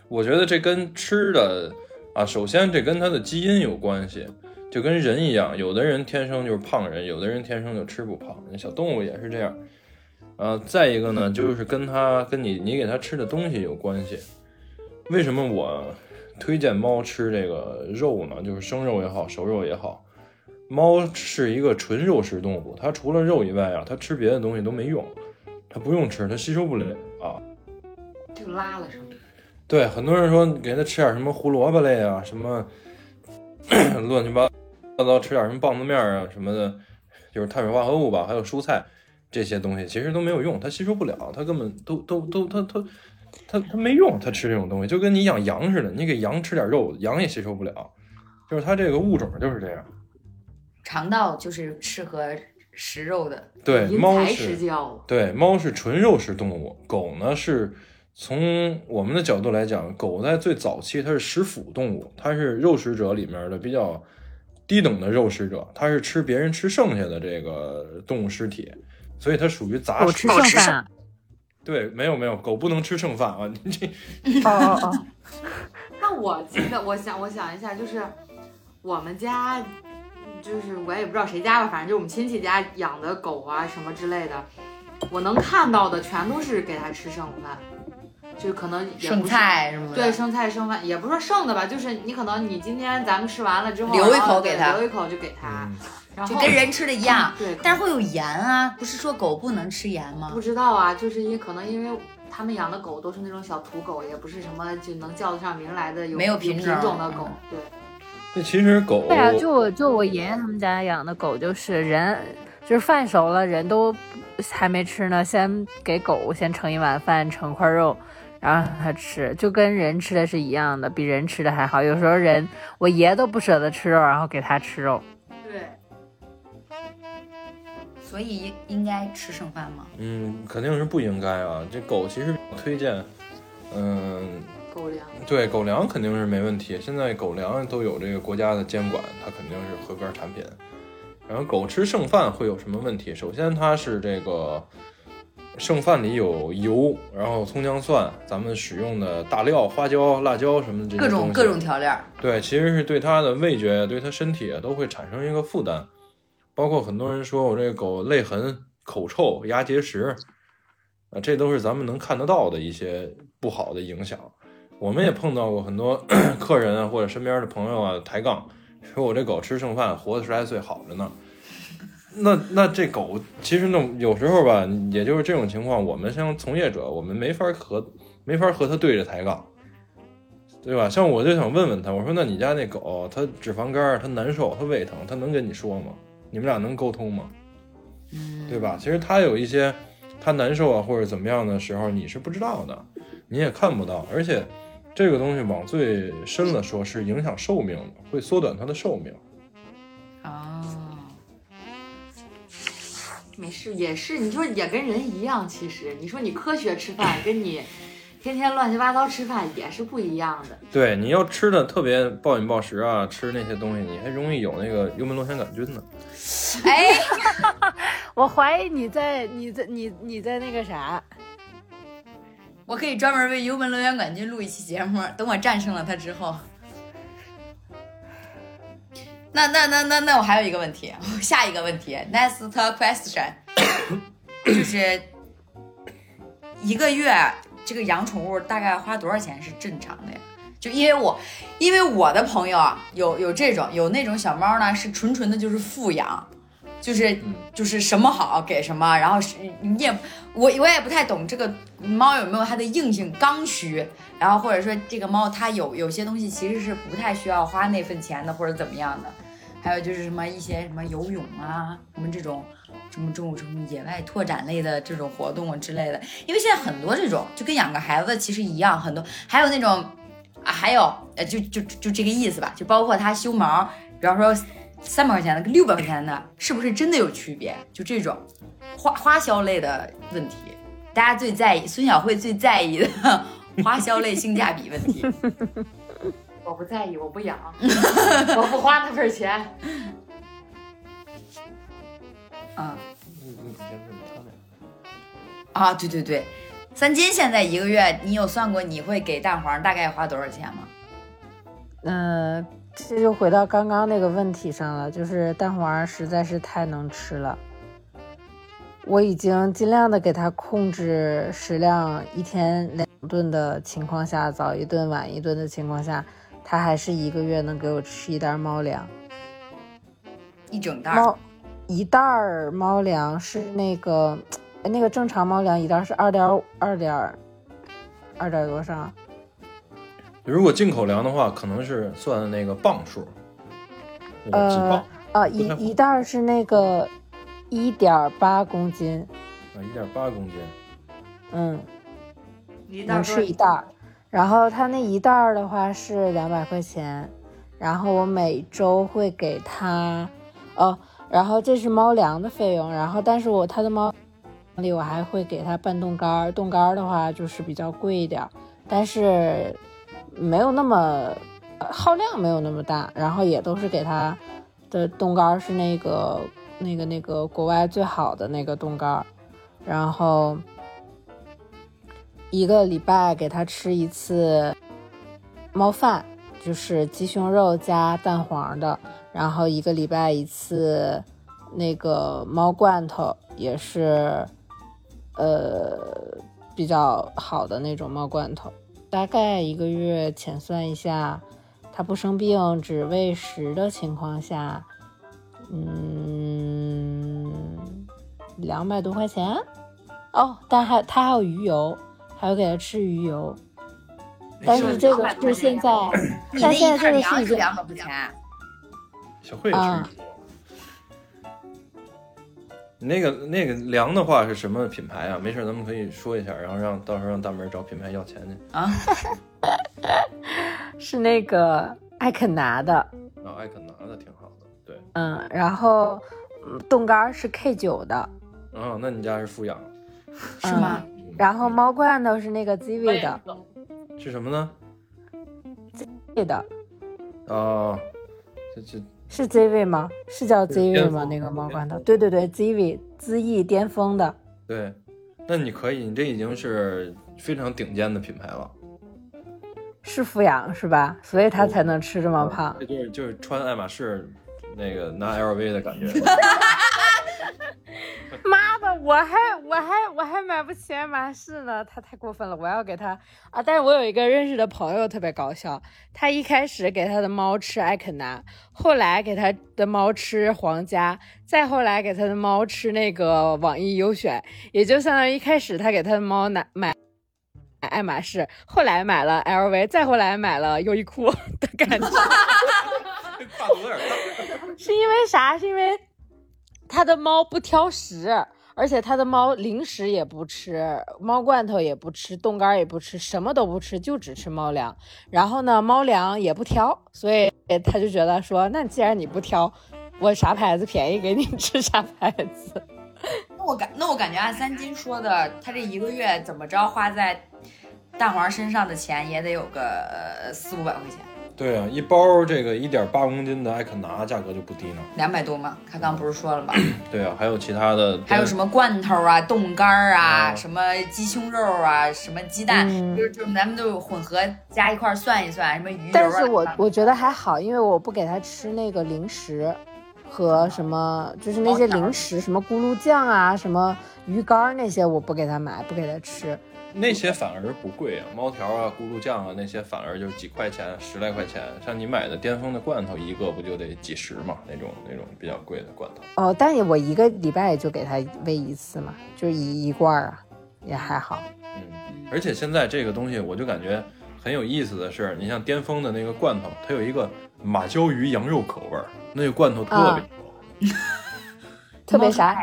我觉得这跟吃的啊，首先这跟它的基因有关系，就跟人一样，有的人天生就是胖人，有的人天生就吃不胖，小动物也是这样。呃，再一个呢，就是跟它跟你你给它吃的东西有关系。为什么我推荐猫吃这个肉呢？就是生肉也好，熟肉也好，猫是一个纯肉食动物，它除了肉以外啊，它吃别的东西都没用，它不用吃，它吸收不了啊。就拉了是吗？对，很多人说给它吃点什么胡萝卜类啊，什么 乱七八糟，吃点什么棒子面啊什么的，就是碳水化合物吧，还有蔬菜这些东西，其实都没有用，它吸收不了，它根本都都都它它它它没用，它吃这种东西就跟你养羊似的，你给羊吃点肉，羊也吸收不了，就是它这个物种就是这样。肠道就是适合食肉的，对，猫材是。对，猫是纯肉食动物，狗呢是从我们的角度来讲，狗在最早期它是食腐动物，它是肉食者里面的比较低等的肉食者，它是吃别人吃剩下的这个动物尸体，所以它属于杂食狗吃。剩饭啊。对，没有没有，狗不能吃剩饭啊！你这哦哦哦，那我记得，我想我想一下，就是我们家，就是我也不知道谁家吧，反正就我们亲戚家养的狗啊什么之类的，我能看到的全都是给它吃剩饭，就可能也剩。菜什么的。对，剩菜剩饭也不是说剩的吧，就是你可能你今天咱们吃完了之后，留一口给它留一口就给它，嗯然后就跟人吃的一样，对，但是会有盐啊，不是说狗不能吃盐吗不？知道啊，就是因可能因为他们养的狗都是那种小土狗，也不是什么就能叫得上名来的有没有品种的狗，对。那其实狗对啊，就我就我爷爷他们家养的狗，就是人就是饭熟了，人都还没吃呢，先给狗先盛一碗饭，盛块肉，然后让它吃，就跟人吃的是一样的，比人吃的还好。有时候人我爷都不舍得吃肉，然后给它吃肉。对，所以应该吃剩饭吗？嗯，肯定是不应该啊。这狗其实推荐，嗯，狗粮。对，狗粮肯定是没问题。现在狗粮都有这个国家的监管，它肯定是合格产品。然后狗吃剩饭会有什么问题？首先它是这个剩饭里有油，然后葱姜蒜，咱们使用的大料、花椒、辣椒什么这些各种各种调料，对，其实是对它的味觉、对它身体都会产生一个负担。包括很多人说我这个狗泪痕、口臭、牙结石，啊，这都是咱们能看得到的一些不好的影响。我们也碰到过很多 客人啊，或者身边的朋友啊抬杠，说我这狗吃剩饭活的十来岁好着呢。那那这狗其实呢，有时候吧，也就是这种情况，我们像从业者，我们没法和没法和它对着抬杠。对吧？像我就想问问他，我说那你家那狗，它脂肪肝，它难受，它胃疼，它能跟你说吗？你们俩能沟通吗？嗯，对吧？其实它有一些它难受啊或者怎么样的时候，你是不知道的，你也看不到，而且这个东西往最深了说，是影响寿命的，会缩短它的寿命。哦，没事，也是，你说也跟人一样，其实你说你科学吃饭，跟你天天乱七八糟吃饭也是不一样的。对，你要吃的特别暴饮暴食啊，吃那些东西，你还容易有那个幽门螺旋杆菌呢。哎，我怀疑你在你在你你在那个啥，我可以专门为幽门螺旋杆菌录一期节目，等我战胜了它之后。那那那那那我还有一个问题，下一个问题，next question，就是一个月这个养宠物大概花多少钱是正常的呀？就因为我，因为我的朋友啊，有有这种有那种小猫呢，是纯纯的就是富养，就是就是什么好给什么，然后是你也我我也不太懂这个猫有没有它的硬性刚需，然后或者说这个猫它有有些东西其实是不太需要花那份钱的，或者怎么样的。还有就是什么一些什么游泳啊，什么这种什么这种什么野外拓展类的这种活动啊之类的，因为现在很多这种就跟养个孩子其实一样，很多还有那种啊，还有呃就就就这个意思吧，就包括它修毛，比方说三百块钱的跟六百块钱的，是不是真的有区别？就这种花花销类的问题，大家最在意，孙晓慧最在意的花销类性价比问题。我不在意，我不养，我不花那份钱。嗯你你先问他俩。啊，对对对，三金现在一个月，你有算过你会给蛋黄大概花多少钱吗？嗯、这就回到刚刚那个问题上了，就是蛋黄实在是太能吃了。我已经尽量的给它控制食量，一天两顿的情况下，早一顿晚一顿的情况下，它还是一个月能给我吃一袋猫粮。一整袋儿猫一袋儿猫粮是那个，哎那个正常猫粮一袋儿是二点二点二点多少？如果进口粮的话，可能是算那个磅数，呃，啊，一一袋儿是那个一点八公斤，啊，一点八公斤。嗯，一袋是一袋儿。然后它那一袋儿的话是两百块钱，然后我每周会给他，哦，然后这是猫粮的费用，然后但是我他的猫里我还会给他拌冻干儿，冻干儿的话就是比较贵一点儿，但是没有那么耗量没有那么大，然后也都是给它的冻干是那个那个那个国外最好的那个冻干，然后。一个礼拜给它吃一次猫饭，就是鸡胸肉加蛋黄的，然后一个礼拜一次那个猫罐头，也是呃比较好的那种猫罐头。大概一个月浅算一下，它不生病只喂食的情况下，嗯，两百多块钱。哦，但还它还有鱼油。还要给它吃鱼油，但是这个是现在，但现在这个是已经两百块钱，小慧也吃啊鱼油。你那个那个粮的话是什么品牌啊？没事，咱们可以说一下，然后让到时候让大门找品牌要钱去。啊，是那个艾肯拿的，啊，艾肯拿的挺好的，对。嗯，然后嗯冻干儿是 K 九的，啊，那你家是富养，是吗？嗯然后猫罐头是那个 ZV 的是什么呢？？ZV 的啊，这这是 ZV 吗？是叫 ZV 吗？那个猫罐头，对对对，ZV 资逸巅峰的，对，那你可以，你这已经是非常顶尖的品牌了。是富养是吧？所以他才能吃这么胖。这就是就是穿爱马仕那个拿 LV 的感觉。妈的，我还我还我还买不起爱马仕呢，他太过分了，我要给他啊！但是我有一个认识的朋友特别搞笑，他一开始给他的猫吃艾肯拿，后来给他的猫吃皇家，再后来给他的猫吃那个网易优选，也就相当于一开始他给他的猫买买爱马仕，后来买了 LV，再后来买了优衣库的感觉。跨度有点大。是因为啥？是因为他的猫不挑食，而且他的猫零食也不吃，猫罐头也不吃，冻干也不吃，什么都不吃，就只吃猫粮。然后呢，猫粮也不挑，所以他就觉得说，那既然你不挑，我啥牌子便宜给你吃啥牌子。那我感那我感觉按三金说的，他这一个月怎么着花在蛋黄身上的钱也得有个四五百块钱，对啊，一包这个一点八公斤的艾肯拿价格就不低呢。两百多嘛。他刚不是说了吗？对啊，还有其他的，还有什么罐头啊、冻干儿啊、哦 什么鸡胸肉啊、什么鸡蛋，嗯就是就是咱们都混合加一块儿算一算，什么鱼油啊。但是我我觉得还好，因为我不给他吃那个零食和什么，就是那些零食，什么咕噜酱啊，什么鱼干那些，我不给他买，不给他吃。那些反而不贵啊，猫条啊、咕噜酱啊那些反而就几块钱、十来块钱。像你买的巅峰的罐头，一个不就得几十嘛？那种那种比较贵的罐头。哦，但也我一个礼拜也就给它喂一次嘛，就是一一罐儿啊，也还好。嗯，而且现在这个东西，我就感觉很有意思的是，你像巅峰的那个罐头，它有一个马鲛鱼羊肉口味儿，那个罐头特别臭 特别啥？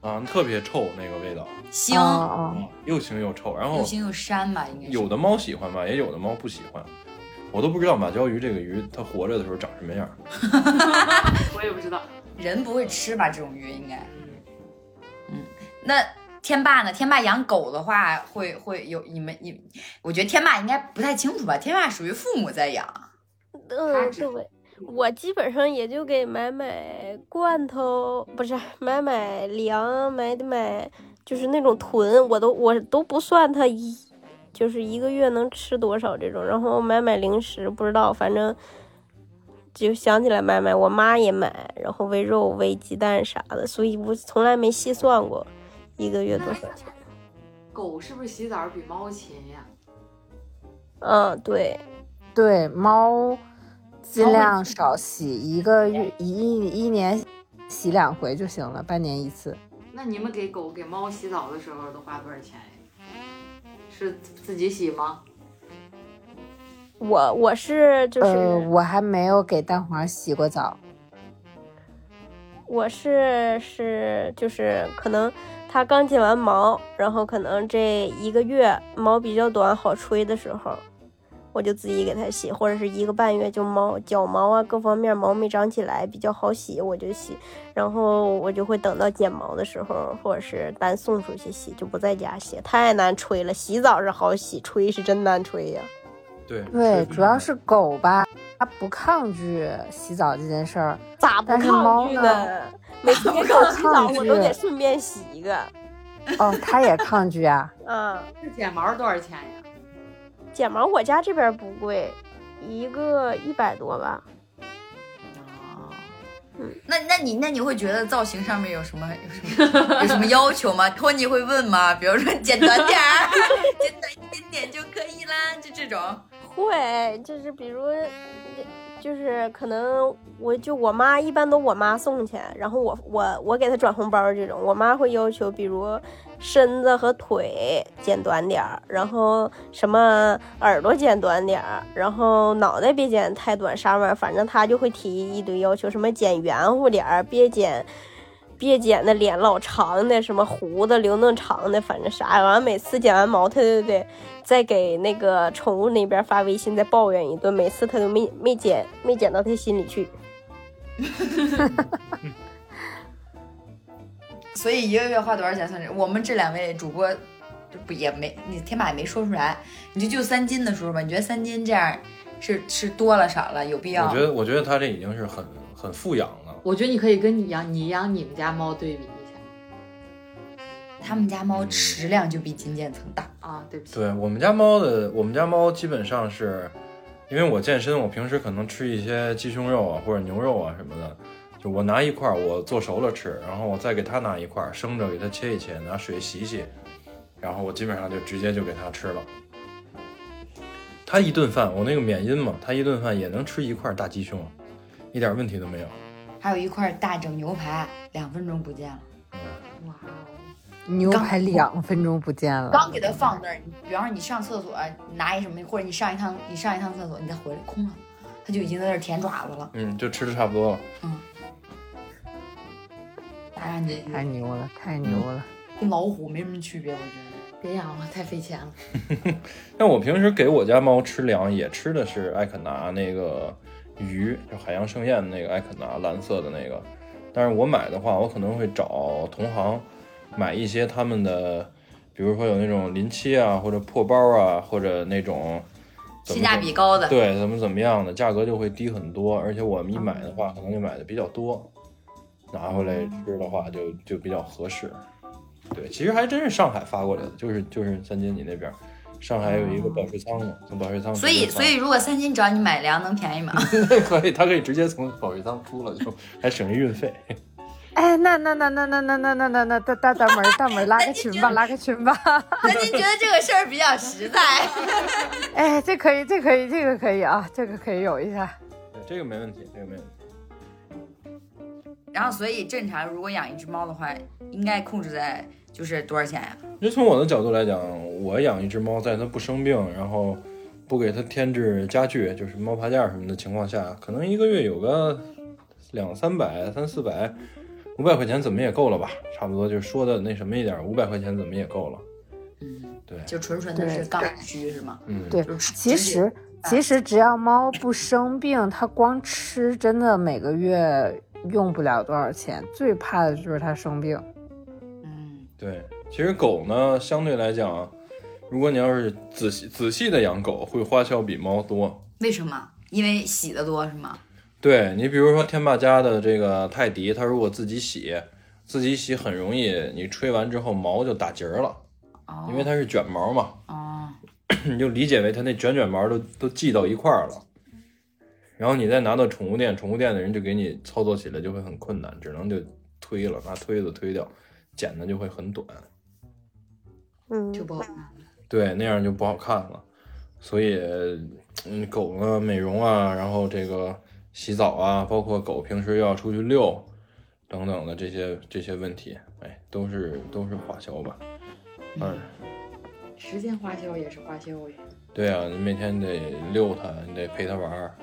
啊特别臭那个味道，腥，又腥又臭。然后又腥又膻吧，应该是。有的猫喜欢吧，也有的猫不喜欢。我都不知道马鲛鱼这个鱼它活着的时候长什么样。我也不知道。人不会吃吧？这种鱼应该。嗯，那天霸呢？天霸养狗的话，会会有你们你？我觉得天霸应该不太清楚吧？天霸属于父母在养。嗯，对，我基本上也就给买买罐头，不是买买粮，买买就是那种囤，我都我都不算它一，就是一个月能吃多少这种，然后买买零食，不知道，反正就想起来买买，我妈也买，然后喂肉、喂鸡蛋啥的，所以我从来没细算过一个月多少钱。狗是不是洗澡比猫勤呀？嗯，对，对，猫尽量少洗，一个月一一一年洗两回就行了，半年一次。那你们给狗给猫洗澡的时候都花多少钱呀？是自己洗吗？我我是就是。呃，我还没有给蛋黄洗过澡。我是是就是可能它刚剪完毛，然后可能这一个月毛比较短好吹的时候，我就自己给它洗，或者是一个半月就毛脚毛啊各方面毛没长起来比较好洗，我就洗，然后我就会等到剪毛的时候，或者是单送出去洗，就不在家洗，太难吹了。洗澡是好洗，吹是真难吹呀。对对，主要是狗吧，它不抗拒洗澡这件事儿。咋不但是抗拒呢？每次给狗洗澡，我都得顺便洗一个。哦，它也抗拒啊。嗯。这剪毛多少钱呀？剪毛我家这边不贵，一个一百多吧。哦，嗯，那那你那你会觉得造型上面有什么有什么有什么要求吗？托尼会问吗？比如说剪短点儿，剪短一点点就可以啦，就这种。会，就是比如，就是可能我就我妈一般都我妈送去，然后我我我给她转红包这种，我妈会要求，比如身子和腿剪短点儿，然后什么耳朵剪短点儿，然后脑袋别剪太短，啥玩意儿，反正她就会提一堆要求，什么剪圆乎点儿，别剪。别剪的脸老长的，什么胡子留那么长的，反正啥。完每次剪完毛，他就得再给那个宠物那边发微信，再抱怨一顿。每次他都没没剪，没剪到他心里去。所以一个月花多少钱算是？我们这两位主播就不也没你天马也没说出来，你就就三斤的时候吧？你觉得三斤这样是是多了少了？有必要？我觉得，我觉得他这已经是很很富养了。我觉得你可以跟你养你养你们家猫对比一下。他们家猫食量就比金渐层大。啊，对不起。对我们家猫的，我们家猫基本上是，因为我健身，我平时可能吃一些鸡胸肉啊或者牛肉啊什么的，就我拿一块儿我做熟了吃，然后我再给它拿一块儿生着给它切一切，拿水洗洗，然后我基本上就直接就给它吃了。它一顿饭，我那个缅因嘛，它一顿饭也能吃一块大鸡胸，一点问题都没有。还有一块大整牛排，两分钟不见了。哇哦，牛排两分钟不见了，刚给它放那儿，比方说你上厕所拿一什么，或者你上一趟你上一趟厕所，你再回来空了，它就已经在那儿舔爪子了。嗯，就吃的差不多了。大干净，太牛了，太牛了。跟老虎没什么区别，我觉得。别养了，太费钱了。那我平时给我家猫吃粮，也吃的是艾肯拿那个鱼，就海洋盛宴那个艾肯达蓝色的那个。但是我买的话，我可能会找同行买一些他们的，比如说有那种临期啊，或者破包啊，或者那种性价比高的。对怎么怎么样的，价格就会低很多。而且我们一买的话，可能就买的比较多，拿回来吃的话就就比较合适。对，其实还真是上海发过来的，就是就是三金你那边，上海有一个保税仓嘛，从保税仓所以所以如果三金找你买粮能便宜吗？可以，他可以直接从保税仓出了，就还省一运费。哎，那那那那那那那那那那大大大门儿大门儿拉个群吧，拉个群吧。三金觉得这个事儿比较实在。哎，这可以，这可以，这个可以啊，这个可以有一下。对，这个没问题，这个没问题。然后所以正常如果养一只猫的话，应该控制在就是多少钱呀？因为从我的角度来讲，我养一只猫，在它不生病，然后不给它添置家具，就是猫爬架什么的情况下，可能一个月有个两三百、三四百、五百块钱怎么也够了吧？差不多，就是说的那什么一点，五百块钱怎么也够了。嗯，对，就纯纯的是刚需是吗？嗯，对其实其实只要猫不生病，它光吃真的每个月用不了多少钱，最怕的就是它生病。嗯，对，其实狗呢，相对来讲，如果你要是仔细仔细的养狗，会花销比猫多。为什么？因为洗的多是吗？对你，比如说天霸家的这个泰迪，它如果自己洗，自己洗很容易，你吹完之后毛就打结儿了，哦，因为它是卷毛嘛，哦，你就理解为它那卷卷毛都都系到一块儿了。然后你再拿到宠物店，宠物店的人就给你操作起来就会很困难，只能就推了，拿推子推掉，剪的就会很短。嗯，就不好看。对，那样就不好看了。所以，嗯，狗呢，美容啊，然后这个洗澡啊，包括狗平时要出去遛等等的这些这些问题，哎，都是都是花销吧。嗯，时间花销也是花销呀。对啊，你每天得遛它，你得陪它玩儿。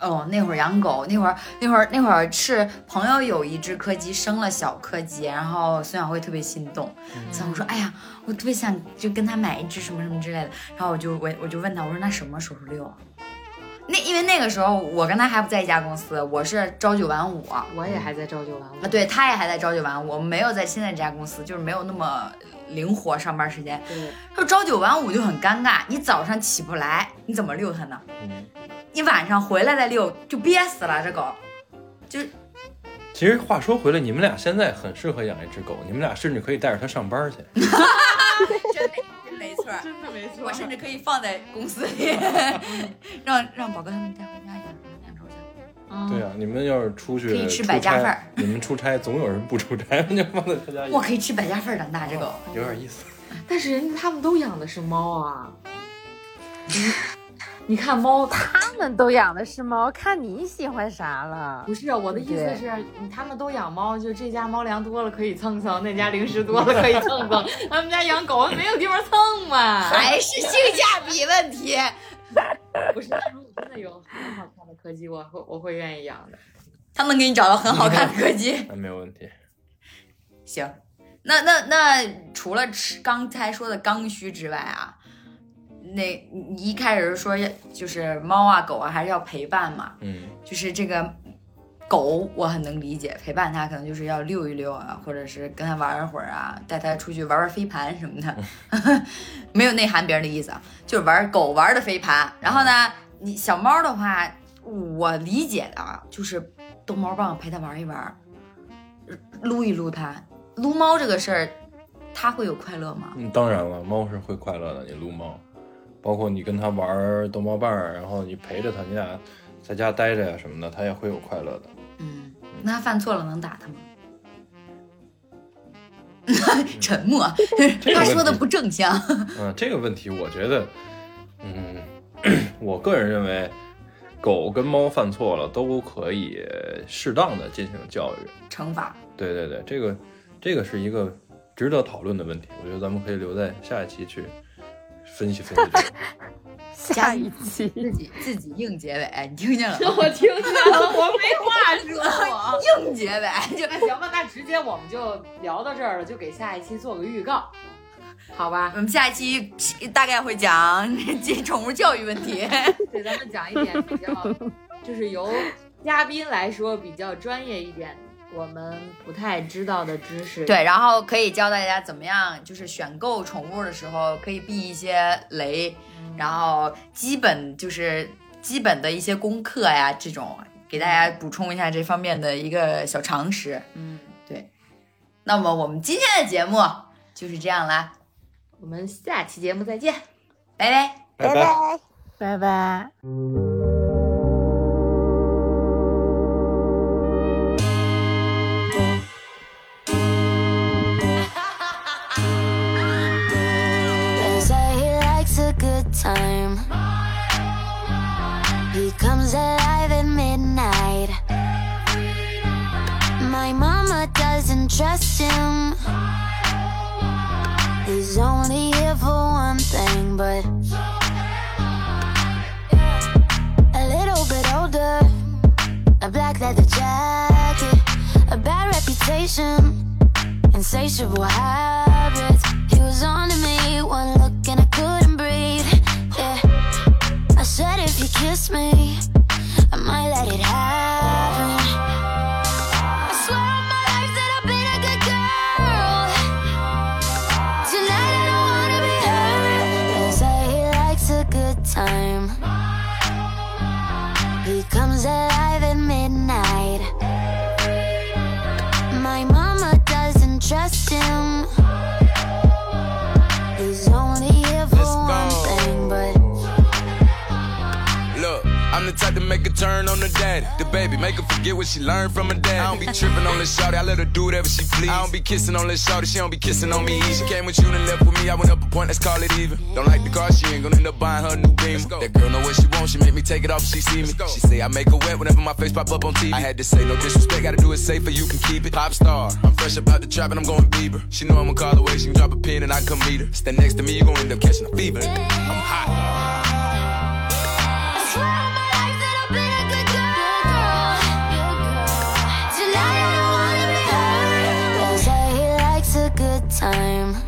哦，那会儿养狗，那会儿那会儿那会儿是朋友有一只柯基生了小柯基，然后孙晓慧特别心动，孙晓慧说：“哎呀，我特别想就跟他买一只什么什么之类的。”然后我就我我就问他，我说：“那什么时候遛啊？”那因为那个时候我跟他还不在一家公司，我是朝九晚五啊，我也还在朝九晚五啊。对，他也还在朝九晚五，我们没有在现在这家公司，就是没有那么灵活上班时间。对，他说朝九晚五就很尴尬，你早上起不来，你怎么遛它呢？嗯，你晚上回来再遛，就憋死了。这狗，就其实话说回来，你们俩现在很适合养一只狗，你们俩甚至可以带着它上班去。真没真没错，真的没错我甚至可以放在公司里，让让宝哥他们带回家养两周去。对啊，你们要是出去可以吃百家饭儿你们出差总有人不出差，就放在他家养我，可以吃百家饭儿长大，这狗。有点意思。但是人家他们都养的是猫啊。你你看猫，他们都养的是猫，看你喜欢啥了不。是我的意思是，你他们都养猫，就这家猫粮多了可以蹭蹭，那家零食多了可以蹭蹭。他们家养狗没有地方蹭嘛。还是性价比问题。不是，如果真的有很好看的柯基，我会我会愿意养的。他能给你找到很好看的柯基。那没有问题。行，那那那除了吃刚才说的刚需之外啊，那你一开始说要就是猫啊狗啊还是要陪伴嘛，嗯，就是这个狗我很能理解，陪伴它可能就是要遛一遛啊，或者是跟它玩一会儿啊，带它出去玩玩飞盘什么的，没有内涵别人的意思啊，就是玩狗玩的飞盘。然后呢，你小猫的话，我理解的啊，就是逗猫棒陪它玩一玩，撸一撸它。撸猫这个事儿，它会有快乐吗？嗯，当然了，猫是会快乐的。你撸猫，包括你跟它玩儿逗猫棒儿，然后你陪着它，你俩在家待着呀什么的，它也会有快乐的。嗯，那它犯错了能打他吗？沉默，他说的不正向。嗯，这个问题我觉得，嗯，我个人认为，狗跟猫犯错了都可以适当的进行教育。惩罚。对对对，这个这个是一个值得讨论的问题，我觉得咱们可以留在下一期去分析分析。下一期自己自己硬结尾，你听见了吗？我听见了，我没话说，我。硬结尾就那行吧，那直接我们就聊到这儿了，就给下一期做个预告，好吧我？们下一期大概会讲这宠物教育问题。对，咱们讲一点比较，就是由嘉宾来说比较专业一点，我们不太知道的知识。对，然后可以教大家怎么样，就是选购宠物的时候可以避一些雷，然后基本就是基本的一些功课呀，这种给大家补充一下这方面的一个小常识。嗯，对那么我们今天的节目就是这样啦，我们下期节目再见。拜拜。拜拜。拜拜。Trust him. He's only here for one thing, but a little bit older. A black leather jacket, a bad reputation insatiable habits. He was on to me, one look and I couldn't breathe. Yeah, I said If you kiss me, I might let it happen. Turn on the daddy. The baby, make her forget what she learned from her dad. I don't be tripping on this shawty, I let her do whatever she please. I don't be kissing on this shawty, she don't be kissing on me. She came with you and left with me, I went up a point, let's call it even. Don't like the car, she ain't gonna end up buying her new beam. That girl know what she wants, she make me take it off if she see me. She say I make her wet whenever my face pop up on TV. I had to say no disrespect, gotta do it safer, you can keep it. Pop star, I'm fresh about the trap and I'm going Bieber. She know I'ma call the away, she can drop a pin and I come meet her. Stand next to me, you gon' end up catching a fever. I'm hot. Time.